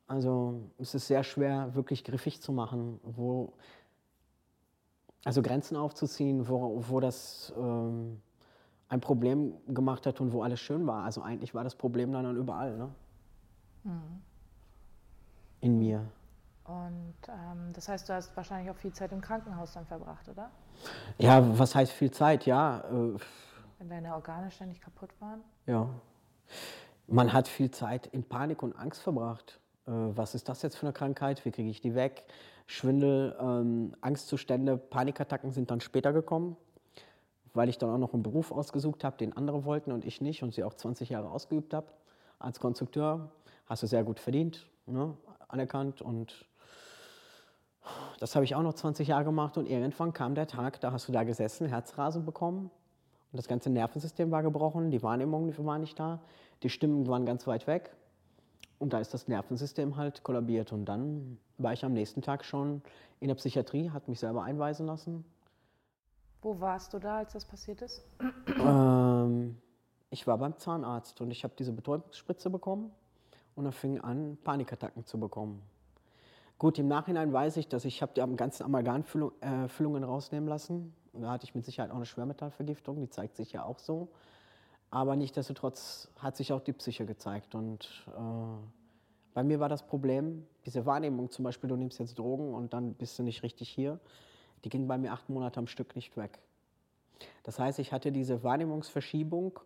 Also es ist sehr schwer, wirklich griffig zu machen, wo, also Grenzen aufzuziehen, wo, wo das ähm, ein Problem gemacht hat und wo alles schön war. Also eigentlich war das Problem dann, überall. Ne? Mhm in mir. Und ähm, das heißt, du hast wahrscheinlich auch viel Zeit im Krankenhaus dann verbracht, oder? Ja, was heißt viel Zeit? Ja. Äh, Wenn deine Organe ständig kaputt waren? Ja. Man hat viel Zeit in Panik und Angst verbracht. Äh, was ist das jetzt für eine Krankheit? Wie kriege ich die weg? Schwindel, ähm, Angstzustände, Panikattacken sind dann später gekommen, weil ich dann auch noch einen Beruf ausgesucht habe, den andere wollten und ich nicht und sie auch 20 Jahre ausgeübt habe. Als Konstrukteur hast du sehr gut verdient. Ne? Anerkannt und das habe ich auch noch 20 Jahre gemacht und irgendwann kam der Tag, da hast du da gesessen, Herzrasen bekommen und das ganze Nervensystem war gebrochen, die Wahrnehmung war nicht da, die Stimmen waren ganz weit weg und da ist das Nervensystem halt kollabiert und dann war ich am nächsten Tag schon in der Psychiatrie, hat mich selber einweisen lassen. Wo warst du da, als das passiert ist? Ähm, ich war beim Zahnarzt und ich habe diese Betäubungsspritze bekommen und er fing an, Panikattacken zu bekommen. Gut, im Nachhinein weiß ich, dass ich habe die ganzen Amalgamfüllungen äh, rausnehmen lassen. Da hatte ich mit Sicherheit auch eine Schwermetallvergiftung, die zeigt sich ja auch so. Aber nichtsdestotrotz hat sich auch die Psyche gezeigt. Und äh, bei mir war das Problem, diese Wahrnehmung zum Beispiel, du nimmst jetzt Drogen und dann bist du nicht richtig hier, die ging bei mir acht Monate am Stück nicht weg. Das heißt, ich hatte diese Wahrnehmungsverschiebung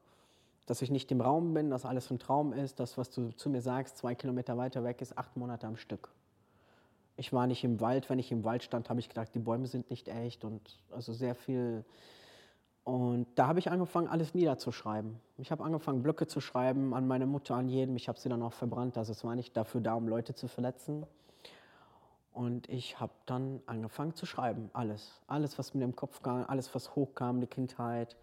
dass ich nicht im Raum bin, dass alles ein Traum ist, das, was du zu mir sagst, zwei Kilometer weiter weg ist, acht Monate am Stück. Ich war nicht im Wald. Wenn ich im Wald stand, habe ich gedacht, die Bäume sind nicht echt und also sehr viel. Und da habe ich angefangen, alles niederzuschreiben. Ich habe angefangen, Blöcke zu schreiben an meine Mutter, an jedem. Ich habe sie dann auch verbrannt. Also es war nicht dafür da, um Leute zu verletzen. Und ich habe dann angefangen zu schreiben, alles. Alles, was mir im Kopf kam, alles, was hochkam, die Kindheit,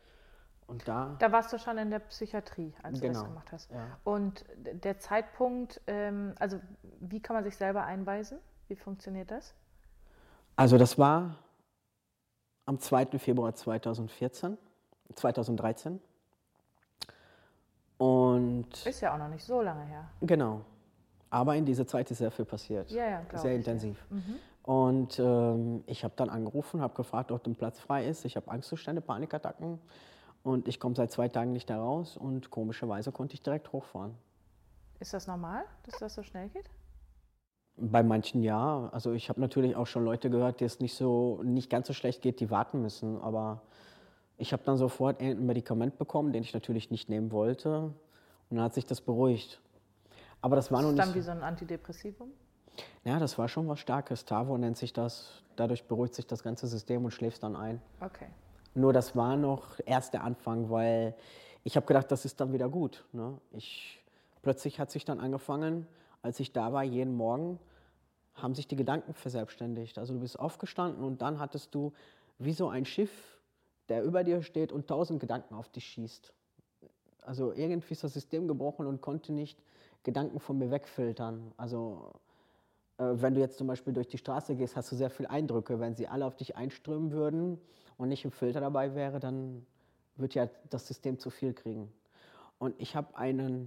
und da, da warst du schon in der Psychiatrie, als genau, du das genau, gemacht hast. Ja. Und der Zeitpunkt, ähm, also wie kann man sich selber einweisen? Wie funktioniert das? Also das war am 2. Februar 2014, 2013. Und ist ja auch noch nicht so lange her. Genau. Aber in dieser Zeit ist sehr viel passiert. Ja, ja, Sehr intensiv. Ja. Mhm. Und ähm, ich habe dann angerufen, habe gefragt, ob der Platz frei ist. Ich habe Angstzustände, Panikattacken. Und ich komme seit zwei Tagen nicht da raus und komischerweise konnte ich direkt hochfahren. Ist das normal, dass das so schnell geht? Bei manchen ja. Also ich habe natürlich auch schon Leute gehört, die es nicht so nicht ganz so schlecht geht, die warten müssen. Aber ich habe dann sofort ein Medikament bekommen, den ich natürlich nicht nehmen wollte. Und dann hat sich das beruhigt. Aber das war Das noch ist nicht. dann wie so ein Antidepressivum? Ja, das war schon was Starkes. Tavo nennt sich das. Dadurch beruhigt sich das ganze System und schläfst dann ein. Okay. Nur das war noch erst der Anfang, weil ich habe gedacht, das ist dann wieder gut. Ne? Ich, plötzlich hat sich dann angefangen, als ich da war, jeden Morgen, haben sich die Gedanken verselbstständigt. Also du bist aufgestanden und dann hattest du wie so ein Schiff, der über dir steht und tausend Gedanken auf dich schießt. Also irgendwie ist das System gebrochen und konnte nicht Gedanken von mir wegfiltern. Also äh, wenn du jetzt zum Beispiel durch die Straße gehst, hast du sehr viele Eindrücke. Wenn sie alle auf dich einströmen würden und nicht ein Filter dabei wäre, dann wird ja das System zu viel kriegen. Und ich habe eine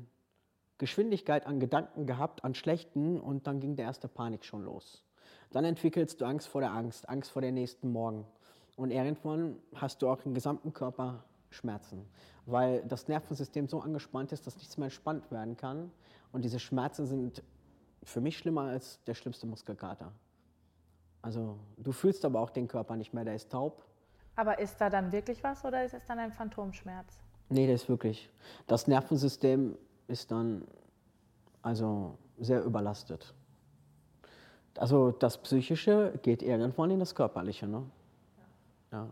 Geschwindigkeit an Gedanken gehabt, an schlechten, und dann ging der erste Panik schon los. Dann entwickelst du Angst vor der Angst, Angst vor dem nächsten Morgen. Und irgendwann hast du auch im gesamten Körper Schmerzen, weil das Nervensystem so angespannt ist, dass nichts mehr entspannt werden kann. Und diese Schmerzen sind für mich schlimmer als der schlimmste Muskelkater. Also du fühlst aber auch den Körper nicht mehr, der ist taub. Aber ist da dann wirklich was oder ist es dann ein Phantomschmerz? Nee, der ist wirklich. Das Nervensystem ist dann also sehr überlastet. Also das Psychische geht irgendwann in das Körperliche. Ne? Ja.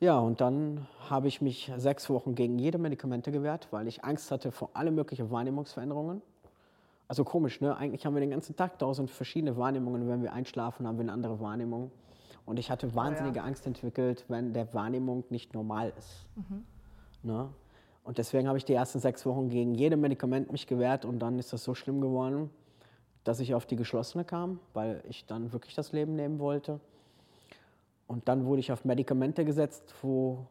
ja, und dann habe ich mich sechs Wochen gegen jede Medikamente gewehrt, weil ich Angst hatte vor alle möglichen Wahrnehmungsveränderungen. Also komisch, ne? Eigentlich haben wir den ganzen Tag tausend verschiedene Wahrnehmungen. Wenn wir einschlafen, haben wir eine andere Wahrnehmung. Und ich hatte wahnsinnige Angst entwickelt, wenn der Wahrnehmung nicht normal ist. Ne? Und deswegen habe ich die ersten sechs Wochen gegen jede Medikament mich gewehrt und dann ist das so schlimm geworden, dass ich auf die geschlossene kam, weil ich dann wirklich das Leben nehmen wollte. Und dann wurde ich auf Medikamente gesetzt, wo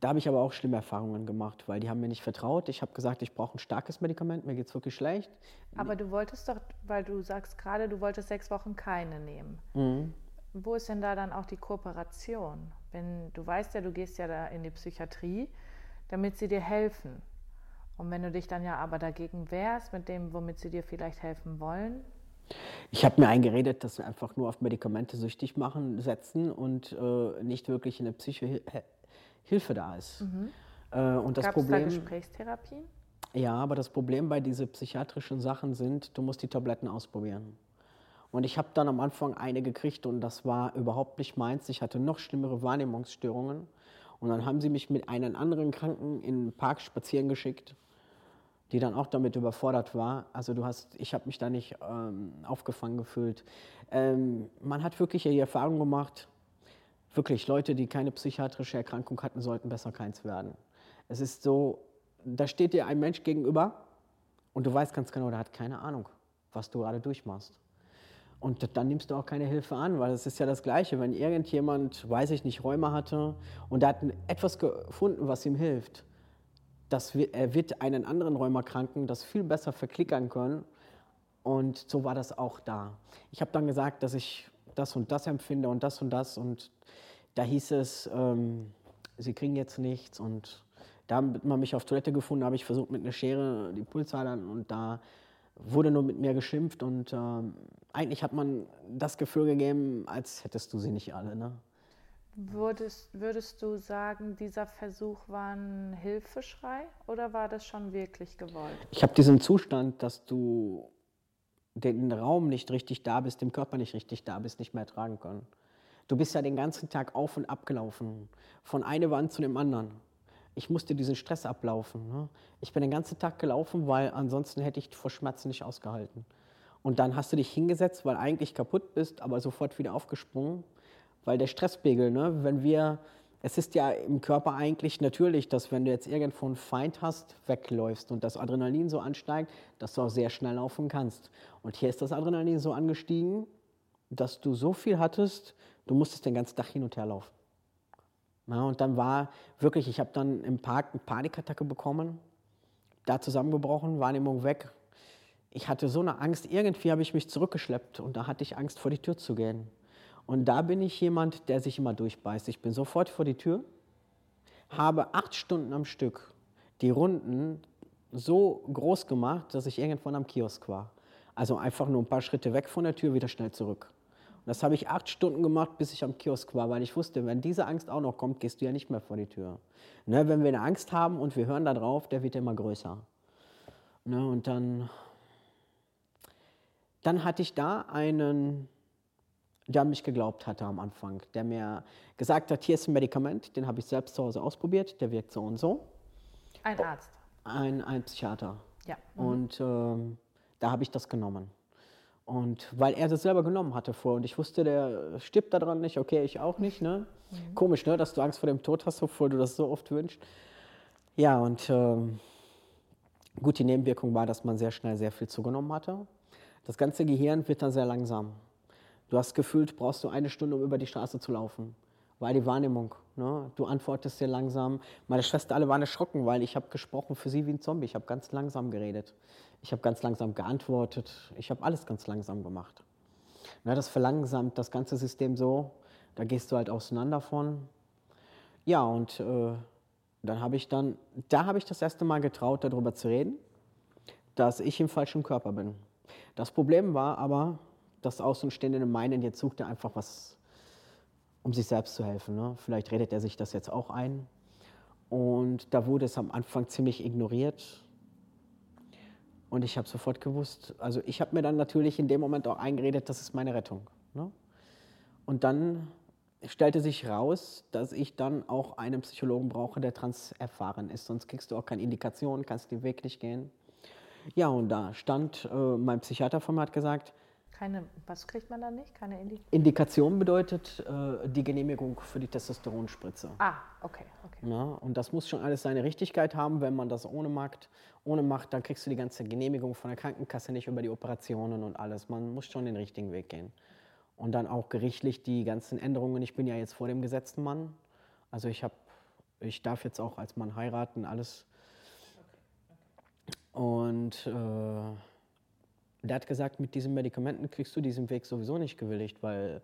da habe ich aber auch schlimme Erfahrungen gemacht, weil die haben mir nicht vertraut. Ich habe gesagt, ich brauche ein starkes Medikament, mir geht es wirklich schlecht. Aber du wolltest doch, weil du sagst gerade, du wolltest sechs Wochen keine nehmen. Mhm. Wo ist denn da dann auch die Kooperation? Wenn du weißt ja, du gehst ja da in die Psychiatrie, damit sie dir helfen. Und wenn du dich dann ja aber dagegen wehrst, mit dem, womit sie dir vielleicht helfen wollen, Ich habe mir eingeredet, dass wir einfach nur auf Medikamente süchtig machen, setzen und äh, nicht wirklich eine psychische Hilfe da ist. Äh, und das es da Problem, Gesprächstherapien? ja, aber das Problem bei diesen psychiatrischen Sachen sind, du musst die Tabletten ausprobieren. Und ich habe dann am Anfang eine gekriegt und das war überhaupt nicht meins. Ich hatte noch schlimmere Wahrnehmungsstörungen. Und dann haben sie mich mit einem anderen Kranken in den Park spazieren geschickt, die dann auch damit überfordert war. Also du hast, ich habe mich da nicht ähm, aufgefangen gefühlt. Ähm, man hat wirklich die Erfahrung gemacht, wirklich Leute, die keine psychiatrische Erkrankung hatten, sollten besser keins werden. Es ist so, da steht dir ein Mensch gegenüber und du weißt ganz genau, der hat keine Ahnung, was du gerade durchmachst. Und dann nimmst du auch keine Hilfe an, weil es ist ja das Gleiche, wenn irgendjemand, weiß ich nicht, Rheuma hatte und der hat etwas gefunden, was ihm hilft, das, er wird einen anderen Rheumakranken das viel besser verklickern können. Und so war das auch da. Ich habe dann gesagt, dass ich das und das empfinde und das und das. Und da hieß es, ähm, Sie kriegen jetzt nichts. Und da hat man mich auf Toilette gefunden, habe ich versucht mit einer Schere die Pulsadern und da wurde nur mit mir geschimpft. Und ähm, eigentlich hat man das Gefühl gegeben, als hättest du sie nicht alle. Ne? Würdest, würdest du sagen, dieser Versuch war ein Hilfeschrei oder war das schon wirklich gewollt? Ich habe diesen Zustand, dass du den Raum nicht richtig da bist, dem Körper nicht richtig da bist, nicht mehr ertragen können. Du bist ja den ganzen Tag auf und ab gelaufen, von einer Wand zu dem anderen. Ich musste diesen Stress ablaufen. Ne? Ich bin den ganzen Tag gelaufen, weil ansonsten hätte ich vor Schmerzen nicht ausgehalten. Und dann hast du dich hingesetzt, weil eigentlich kaputt bist, aber sofort wieder aufgesprungen, weil der Stresspegel, ne, wenn wir, es ist ja im Körper eigentlich natürlich, dass wenn du jetzt irgendwo einen Feind hast, wegläufst und das Adrenalin so ansteigt, dass du auch sehr schnell laufen kannst. Und hier ist das Adrenalin so angestiegen, dass du so viel hattest, du musstest den ganzen Tag hin und her laufen. Ja, und dann war wirklich, ich habe dann im Park eine Panikattacke bekommen, da zusammengebrochen, Wahrnehmung weg. Ich hatte so eine Angst, irgendwie habe ich mich zurückgeschleppt und da hatte ich Angst, vor die Tür zu gehen. Und da bin ich jemand, der sich immer durchbeißt. Ich bin sofort vor die Tür, habe acht Stunden am Stück die Runden so groß gemacht, dass ich irgendwann am Kiosk war. Also einfach nur ein paar Schritte weg von der Tür, wieder schnell zurück. Das habe ich acht Stunden gemacht, bis ich am Kiosk war, weil ich wusste, wenn diese Angst auch noch kommt, gehst du ja nicht mehr vor die Tür. Ne, wenn wir eine Angst haben und wir hören da drauf, der wird immer größer. Ne, und dann, dann hatte ich da einen, der an mich geglaubt hatte am Anfang, der mir gesagt hat, hier ist ein Medikament, den habe ich selbst zu Hause ausprobiert, der wirkt so und so. Ein Arzt. Ein, ein Psychiater. Ja. Und ähm, da habe ich das genommen. Und weil er das selber genommen hatte vor und ich wusste, der stirbt daran nicht, okay, ich auch nicht. Ne? Mhm. Komisch, ne? dass du Angst vor dem Tod hast, obwohl du das so oft wünschst. Ja, und ähm, gut, die Nebenwirkung war, dass man sehr schnell sehr viel zugenommen hatte. Das ganze Gehirn wird dann sehr langsam. Du hast gefühlt, brauchst du eine Stunde, um über die Straße zu laufen. War die Wahrnehmung. Ne? Du antwortest sehr langsam. Meine Schwester alle waren erschrocken, weil ich habe gesprochen für sie wie ein Zombie. Ich habe ganz langsam geredet. Ich habe ganz langsam geantwortet. Ich habe alles ganz langsam gemacht. Na, das verlangsamt das ganze System so. Da gehst du halt auseinander von. Ja, und äh, dann habe ich dann, da habe ich das erste Mal getraut, darüber zu reden, dass ich im falschen Körper bin. Das Problem war aber, dass Außenstehende meinen, jetzt sucht er einfach was, um sich selbst zu helfen. Ne? Vielleicht redet er sich das jetzt auch ein. Und da wurde es am Anfang ziemlich ignoriert. Und ich habe sofort gewusst, also ich habe mir dann natürlich in dem Moment auch eingeredet, das ist meine Rettung. Ne? Und dann stellte sich raus, dass ich dann auch einen Psychologen brauche, der trans erfahren ist. Sonst kriegst du auch keine Indikation, kannst den Weg nicht gehen. Ja, und da stand, äh, mein Psychiater von mir hat gesagt, keine, was kriegt man da nicht? Keine Indikation? Indikation bedeutet äh, die Genehmigung für die Testosteronspritze. Ah, okay. okay. Ja, und das muss schon alles seine Richtigkeit haben. Wenn man das ohne macht, ohne macht, dann kriegst du die ganze Genehmigung von der Krankenkasse nicht über die Operationen und alles. Man muss schon den richtigen Weg gehen. Und dann auch gerichtlich die ganzen Änderungen. Ich bin ja jetzt vor dem gesetzten Mann. Also ich, hab, ich darf jetzt auch als Mann heiraten, alles. Okay, okay. Und äh, der hat gesagt, mit diesen Medikamenten kriegst du diesen Weg sowieso nicht gewilligt, weil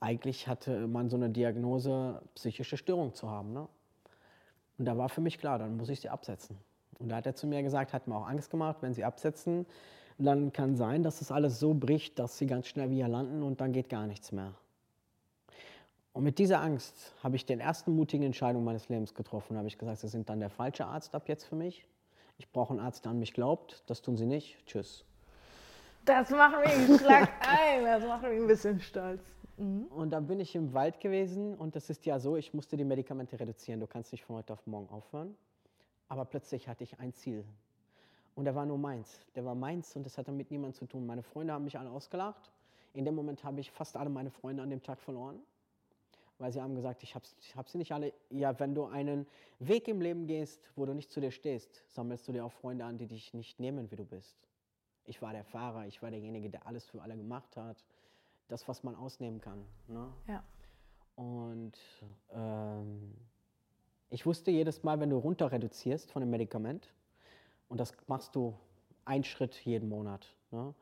eigentlich hatte man so eine Diagnose, psychische Störung zu haben. Ne? Und da war für mich klar, dann muss ich sie absetzen. Und da hat er zu mir gesagt, hat mir auch Angst gemacht, wenn sie absetzen, dann kann sein, dass das alles so bricht, dass sie ganz schnell wieder landen und dann geht gar nichts mehr. Und mit dieser Angst habe ich den ersten mutigen Entscheidung meines Lebens getroffen. Da habe ich gesagt, Sie sind dann der falsche Arzt ab jetzt für mich. Ich brauche einen Arzt, der an mich glaubt. Das tun Sie nicht. Tschüss. Das macht mich einen Schlag ein, das macht mich ein bisschen stolz. Mhm. Und dann bin ich im Wald gewesen und das ist ja so, ich musste die Medikamente reduzieren. Du kannst nicht von heute auf morgen aufhören. Aber plötzlich hatte ich ein Ziel. Und der war nur meins. Der war meins und das hatte mit niemandem zu tun. Meine Freunde haben mich alle ausgelacht. In dem Moment habe ich fast alle meine Freunde an dem Tag verloren. Weil sie haben gesagt, ich habe hab sie nicht alle. Ja, wenn du einen Weg im Leben gehst, wo du nicht zu dir stehst, sammelst du dir auch Freunde an, die dich nicht nehmen, wie du bist. Ich war der Fahrer, ich war derjenige, der alles für alle gemacht hat. Das, was man ausnehmen kann. Ne? Ja. Und ähm, ich wusste jedes Mal, wenn du runter reduzierst von dem Medikament, und das machst du einen Schritt jeden Monat, ne,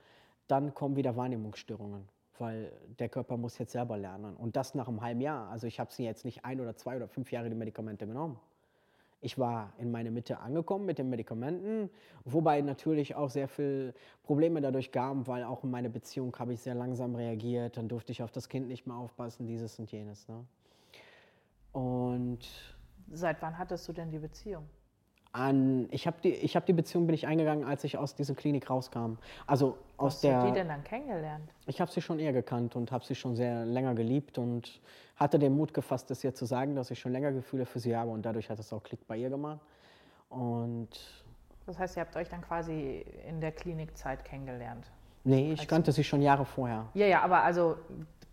dann kommen wieder Wahrnehmungsstörungen, weil der Körper muss jetzt selber lernen. Und das nach einem halben Jahr. Also ich habe sie jetzt nicht ein oder zwei oder fünf Jahre die Medikamente genommen. Ich war in meine Mitte angekommen mit den Medikamenten, wobei natürlich auch sehr viele Probleme dadurch gaben, weil auch in meiner Beziehung habe ich sehr langsam reagiert, dann durfte ich auf das Kind nicht mehr aufpassen, dieses und jenes. Ne? Und Seit wann hattest du denn die Beziehung? An, ich habe die, hab die Beziehung bin ich eingegangen, als ich aus dieser Klinik rauskam. Also aus Hast der, du die denn dann kennengelernt? Ich habe sie schon eher gekannt und habe sie schon sehr länger geliebt und hatte den Mut gefasst, das ihr zu sagen, dass ich schon länger Gefühle für sie habe und dadurch hat es auch Klick bei ihr gemacht. Und das heißt, ihr habt euch dann quasi in der Klinikzeit kennengelernt? Nee, ich also, kannte sie schon Jahre vorher. Ja, ja, aber also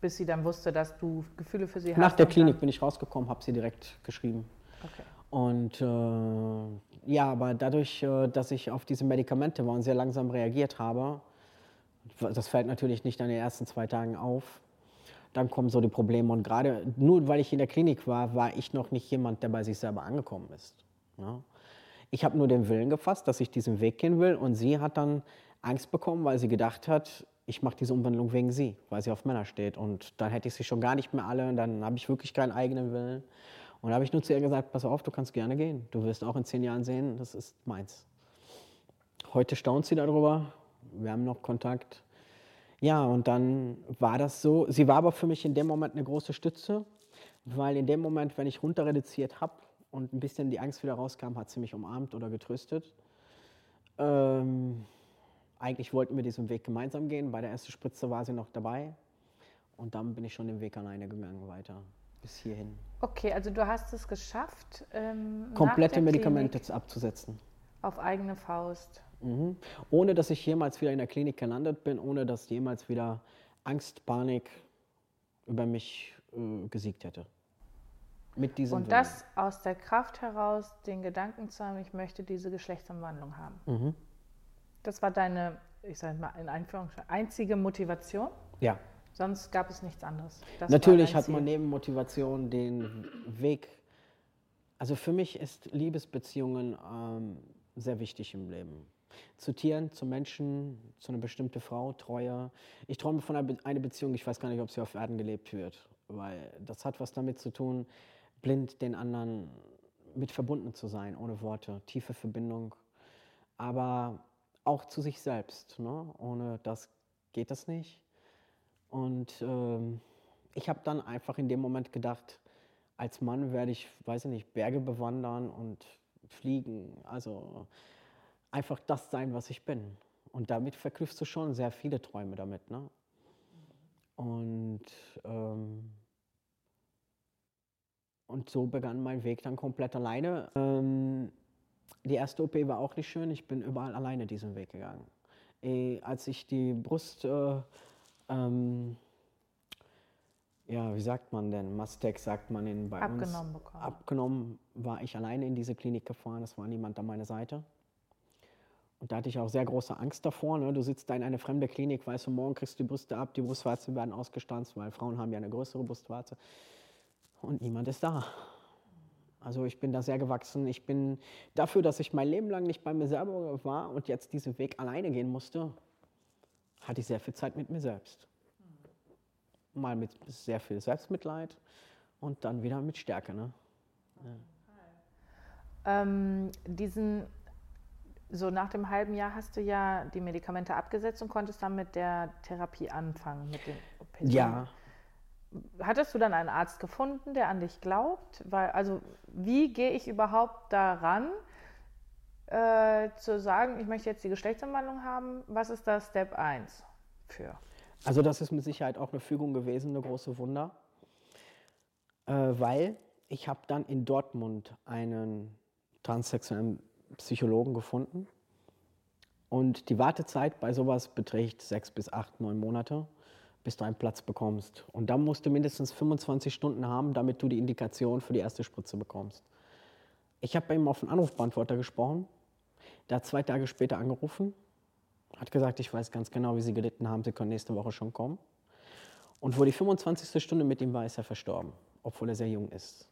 bis sie dann wusste, dass du Gefühle für sie Nach hast. Nach der Klinik bin ich rausgekommen, habe sie direkt geschrieben. Okay. Und äh, ja, aber dadurch, äh, dass ich auf diese Medikamente war und sehr langsam reagiert habe, das fällt natürlich nicht an den ersten zwei Tagen auf, dann kommen so die Probleme. Und gerade nur weil ich in der Klinik war, war ich noch nicht jemand, der bei sich selber angekommen ist. Ja. Ich habe nur den Willen gefasst, dass ich diesen Weg gehen will. Und sie hat dann Angst bekommen, weil sie gedacht hat, ich mache diese Umwandlung wegen sie, weil sie auf Männer steht. Und dann hätte ich sie schon gar nicht mehr alle und dann habe ich wirklich keinen eigenen Willen. Und da habe ich nur zu ihr gesagt, pass auf, du kannst gerne gehen. Du wirst auch in zehn Jahren sehen, das ist meins. Heute staunt sie darüber. Wir haben noch Kontakt. Ja, und dann war das so. Sie war aber für mich in dem Moment eine große Stütze, weil in dem Moment, wenn ich runter reduziert habe und ein bisschen die Angst wieder rauskam, hat sie mich umarmt oder getröstet. Ähm, eigentlich wollten wir diesen Weg gemeinsam gehen. Bei der ersten Spritze war sie noch dabei. Und dann bin ich schon den Weg alleine gegangen weiter bis hierhin. Okay, also du hast es geschafft, ähm, komplette Medikamente Klinik abzusetzen. Auf eigene Faust. Mhm. Ohne dass ich jemals wieder in der Klinik gelandet bin, ohne dass jemals wieder Angst, Panik über mich äh, gesiegt hätte. Mit diesem Und Willen. das aus der Kraft heraus, den Gedanken zu haben, ich möchte diese Geschlechtsumwandlung haben. Mhm. Das war deine, ich sage mal in Anführungszeichen, einzige Motivation? Ja. Sonst gab es nichts anderes. Das Natürlich hat man neben Motivation den Weg. Also für mich ist Liebesbeziehungen ähm, sehr wichtig im Leben. Zu Tieren, zu Menschen, zu einer bestimmten Frau, Treue. Ich träume von einer, Be einer Beziehung, ich weiß gar nicht, ob sie auf Erden gelebt wird, weil das hat was damit zu tun, blind den anderen mit verbunden zu sein, ohne Worte, tiefe Verbindung. Aber auch zu sich selbst. Ne? Ohne das geht das nicht. Und ähm, ich habe dann einfach in dem Moment gedacht, als Mann werde ich, weiß ich nicht, Berge bewandern und fliegen. Also einfach das sein, was ich bin. Und damit verknüpfst du schon sehr viele Träume damit. Ne? Und, ähm, und so begann mein Weg dann komplett alleine. Ähm, die erste OP war auch nicht schön. Ich bin überall alleine diesen Weg gegangen. E, als ich die Brust äh, ähm, ja, wie sagt man denn? Mastek sagt man in, bei abgenommen uns. Bekommen. Abgenommen war ich alleine in diese Klinik gefahren, es war niemand an meiner Seite. Und da hatte ich auch sehr große Angst davor. Ne? Du sitzt da in einer fremden Klinik, weißt du, morgen kriegst du die Brüste ab, die Brustwarzen werden ausgestanzt, weil Frauen haben ja eine größere Brustwarze. Und niemand ist da. Also ich bin da sehr gewachsen. Ich bin dafür, dass ich mein Leben lang nicht bei mir selber war und jetzt diesen Weg alleine gehen musste, hatte ich sehr viel Zeit mit mir selbst. Mal mit sehr viel Selbstmitleid und dann wieder mit Stärke. Ne? Ja. Ähm, diesen, so nach dem halben Jahr hast du ja die Medikamente abgesetzt und konntest dann mit der Therapie anfangen, mit den OPs. Ja. Hattest du dann einen Arzt gefunden, der an dich glaubt? Weil, also, wie gehe ich überhaupt daran? Äh, zu sagen, ich möchte jetzt die Geschlechtsumwandlung haben, was ist da Step 1 für? Also das ist mit Sicherheit auch eine Fügung gewesen, eine große Wunder, äh, weil ich habe dann in Dortmund einen transsexuellen Psychologen gefunden und die Wartezeit bei sowas beträgt sechs bis acht, neun Monate, bis du einen Platz bekommst. Und dann musst du mindestens 25 Stunden haben, damit du die Indikation für die erste Spritze bekommst. Ich habe bei ihm auf den Anrufbeantworter gesprochen der hat zwei Tage später angerufen, hat gesagt, ich weiß ganz genau, wie Sie gelitten haben, Sie können nächste Woche schon kommen. Und wo die 25. Stunde mit ihm war, ist er verstorben, obwohl er sehr jung ist.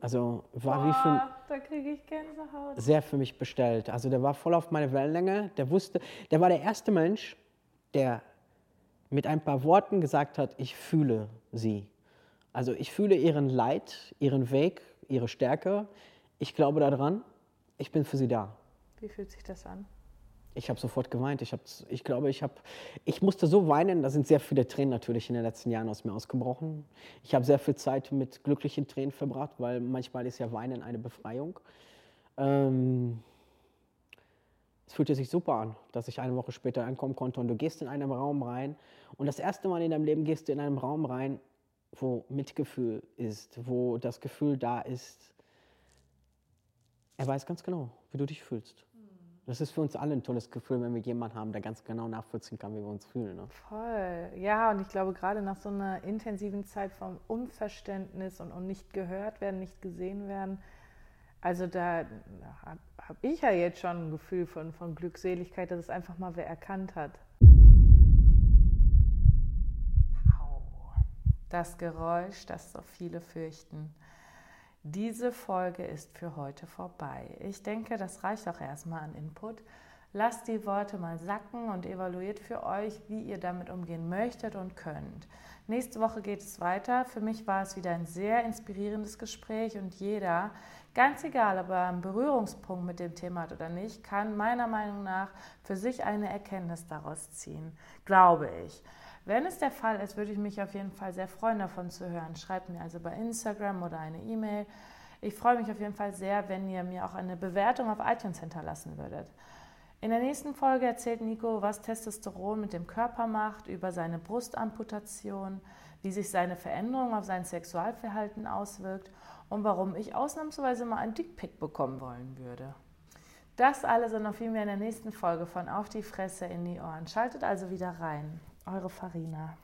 Also war Boah, wie für da kriege ich Gänsehaut. sehr für mich bestellt. Also der war voll auf meine Wellenlänge. Der wusste, der war der erste Mensch, der mit ein paar Worten gesagt hat, ich fühle sie. Also ich fühle ihren Leid, ihren Weg, ihre Stärke. Ich glaube daran. Ich bin für sie da. Wie fühlt sich das an? Ich habe sofort geweint. Ich, ich glaube, ich, hab, ich musste so weinen. Da sind sehr viele Tränen natürlich in den letzten Jahren aus mir ausgebrochen. Ich habe sehr viel Zeit mit glücklichen Tränen verbracht, weil manchmal ist ja Weinen eine Befreiung. Ähm, es fühlte sich super an, dass ich eine Woche später ankommen konnte und du gehst in einen Raum rein und das erste Mal in deinem Leben gehst du in einen Raum rein, wo Mitgefühl ist, wo das Gefühl da ist. Er weiß ganz genau, wie du dich fühlst. Das ist für uns alle ein tolles Gefühl, wenn wir jemanden haben, der ganz genau nachvollziehen kann, wie wir uns fühlen. Ne? Voll. Ja, und ich glaube, gerade nach so einer intensiven Zeit vom Unverständnis und, und nicht gehört werden, nicht gesehen werden, also da habe hab ich ja jetzt schon ein Gefühl von, von Glückseligkeit, dass es einfach mal wer erkannt hat. Das Geräusch, das so viele fürchten. Diese Folge ist für heute vorbei. Ich denke, das reicht auch erstmal an Input. Lasst die Worte mal sacken und evaluiert für euch, wie ihr damit umgehen möchtet und könnt. Nächste Woche geht es weiter. Für mich war es wieder ein sehr inspirierendes Gespräch und jeder, ganz egal, ob er einen Berührungspunkt mit dem Thema hat oder nicht, kann meiner Meinung nach für sich eine Erkenntnis daraus ziehen. Glaube ich. Wenn es der Fall ist, würde ich mich auf jeden Fall sehr freuen, davon zu hören. Schreibt mir also bei Instagram oder eine E-Mail. Ich freue mich auf jeden Fall sehr, wenn ihr mir auch eine Bewertung auf iTunes hinterlassen würdet. In der nächsten Folge erzählt Nico, was Testosteron mit dem Körper macht, über seine Brustamputation, wie sich seine Veränderung auf sein Sexualverhalten auswirkt und warum ich ausnahmsweise mal ein Dickpick bekommen wollen würde. Das alles und noch viel mehr in der nächsten Folge von Auf die Fresse in die Ohren. Schaltet also wieder rein. Eure Farina.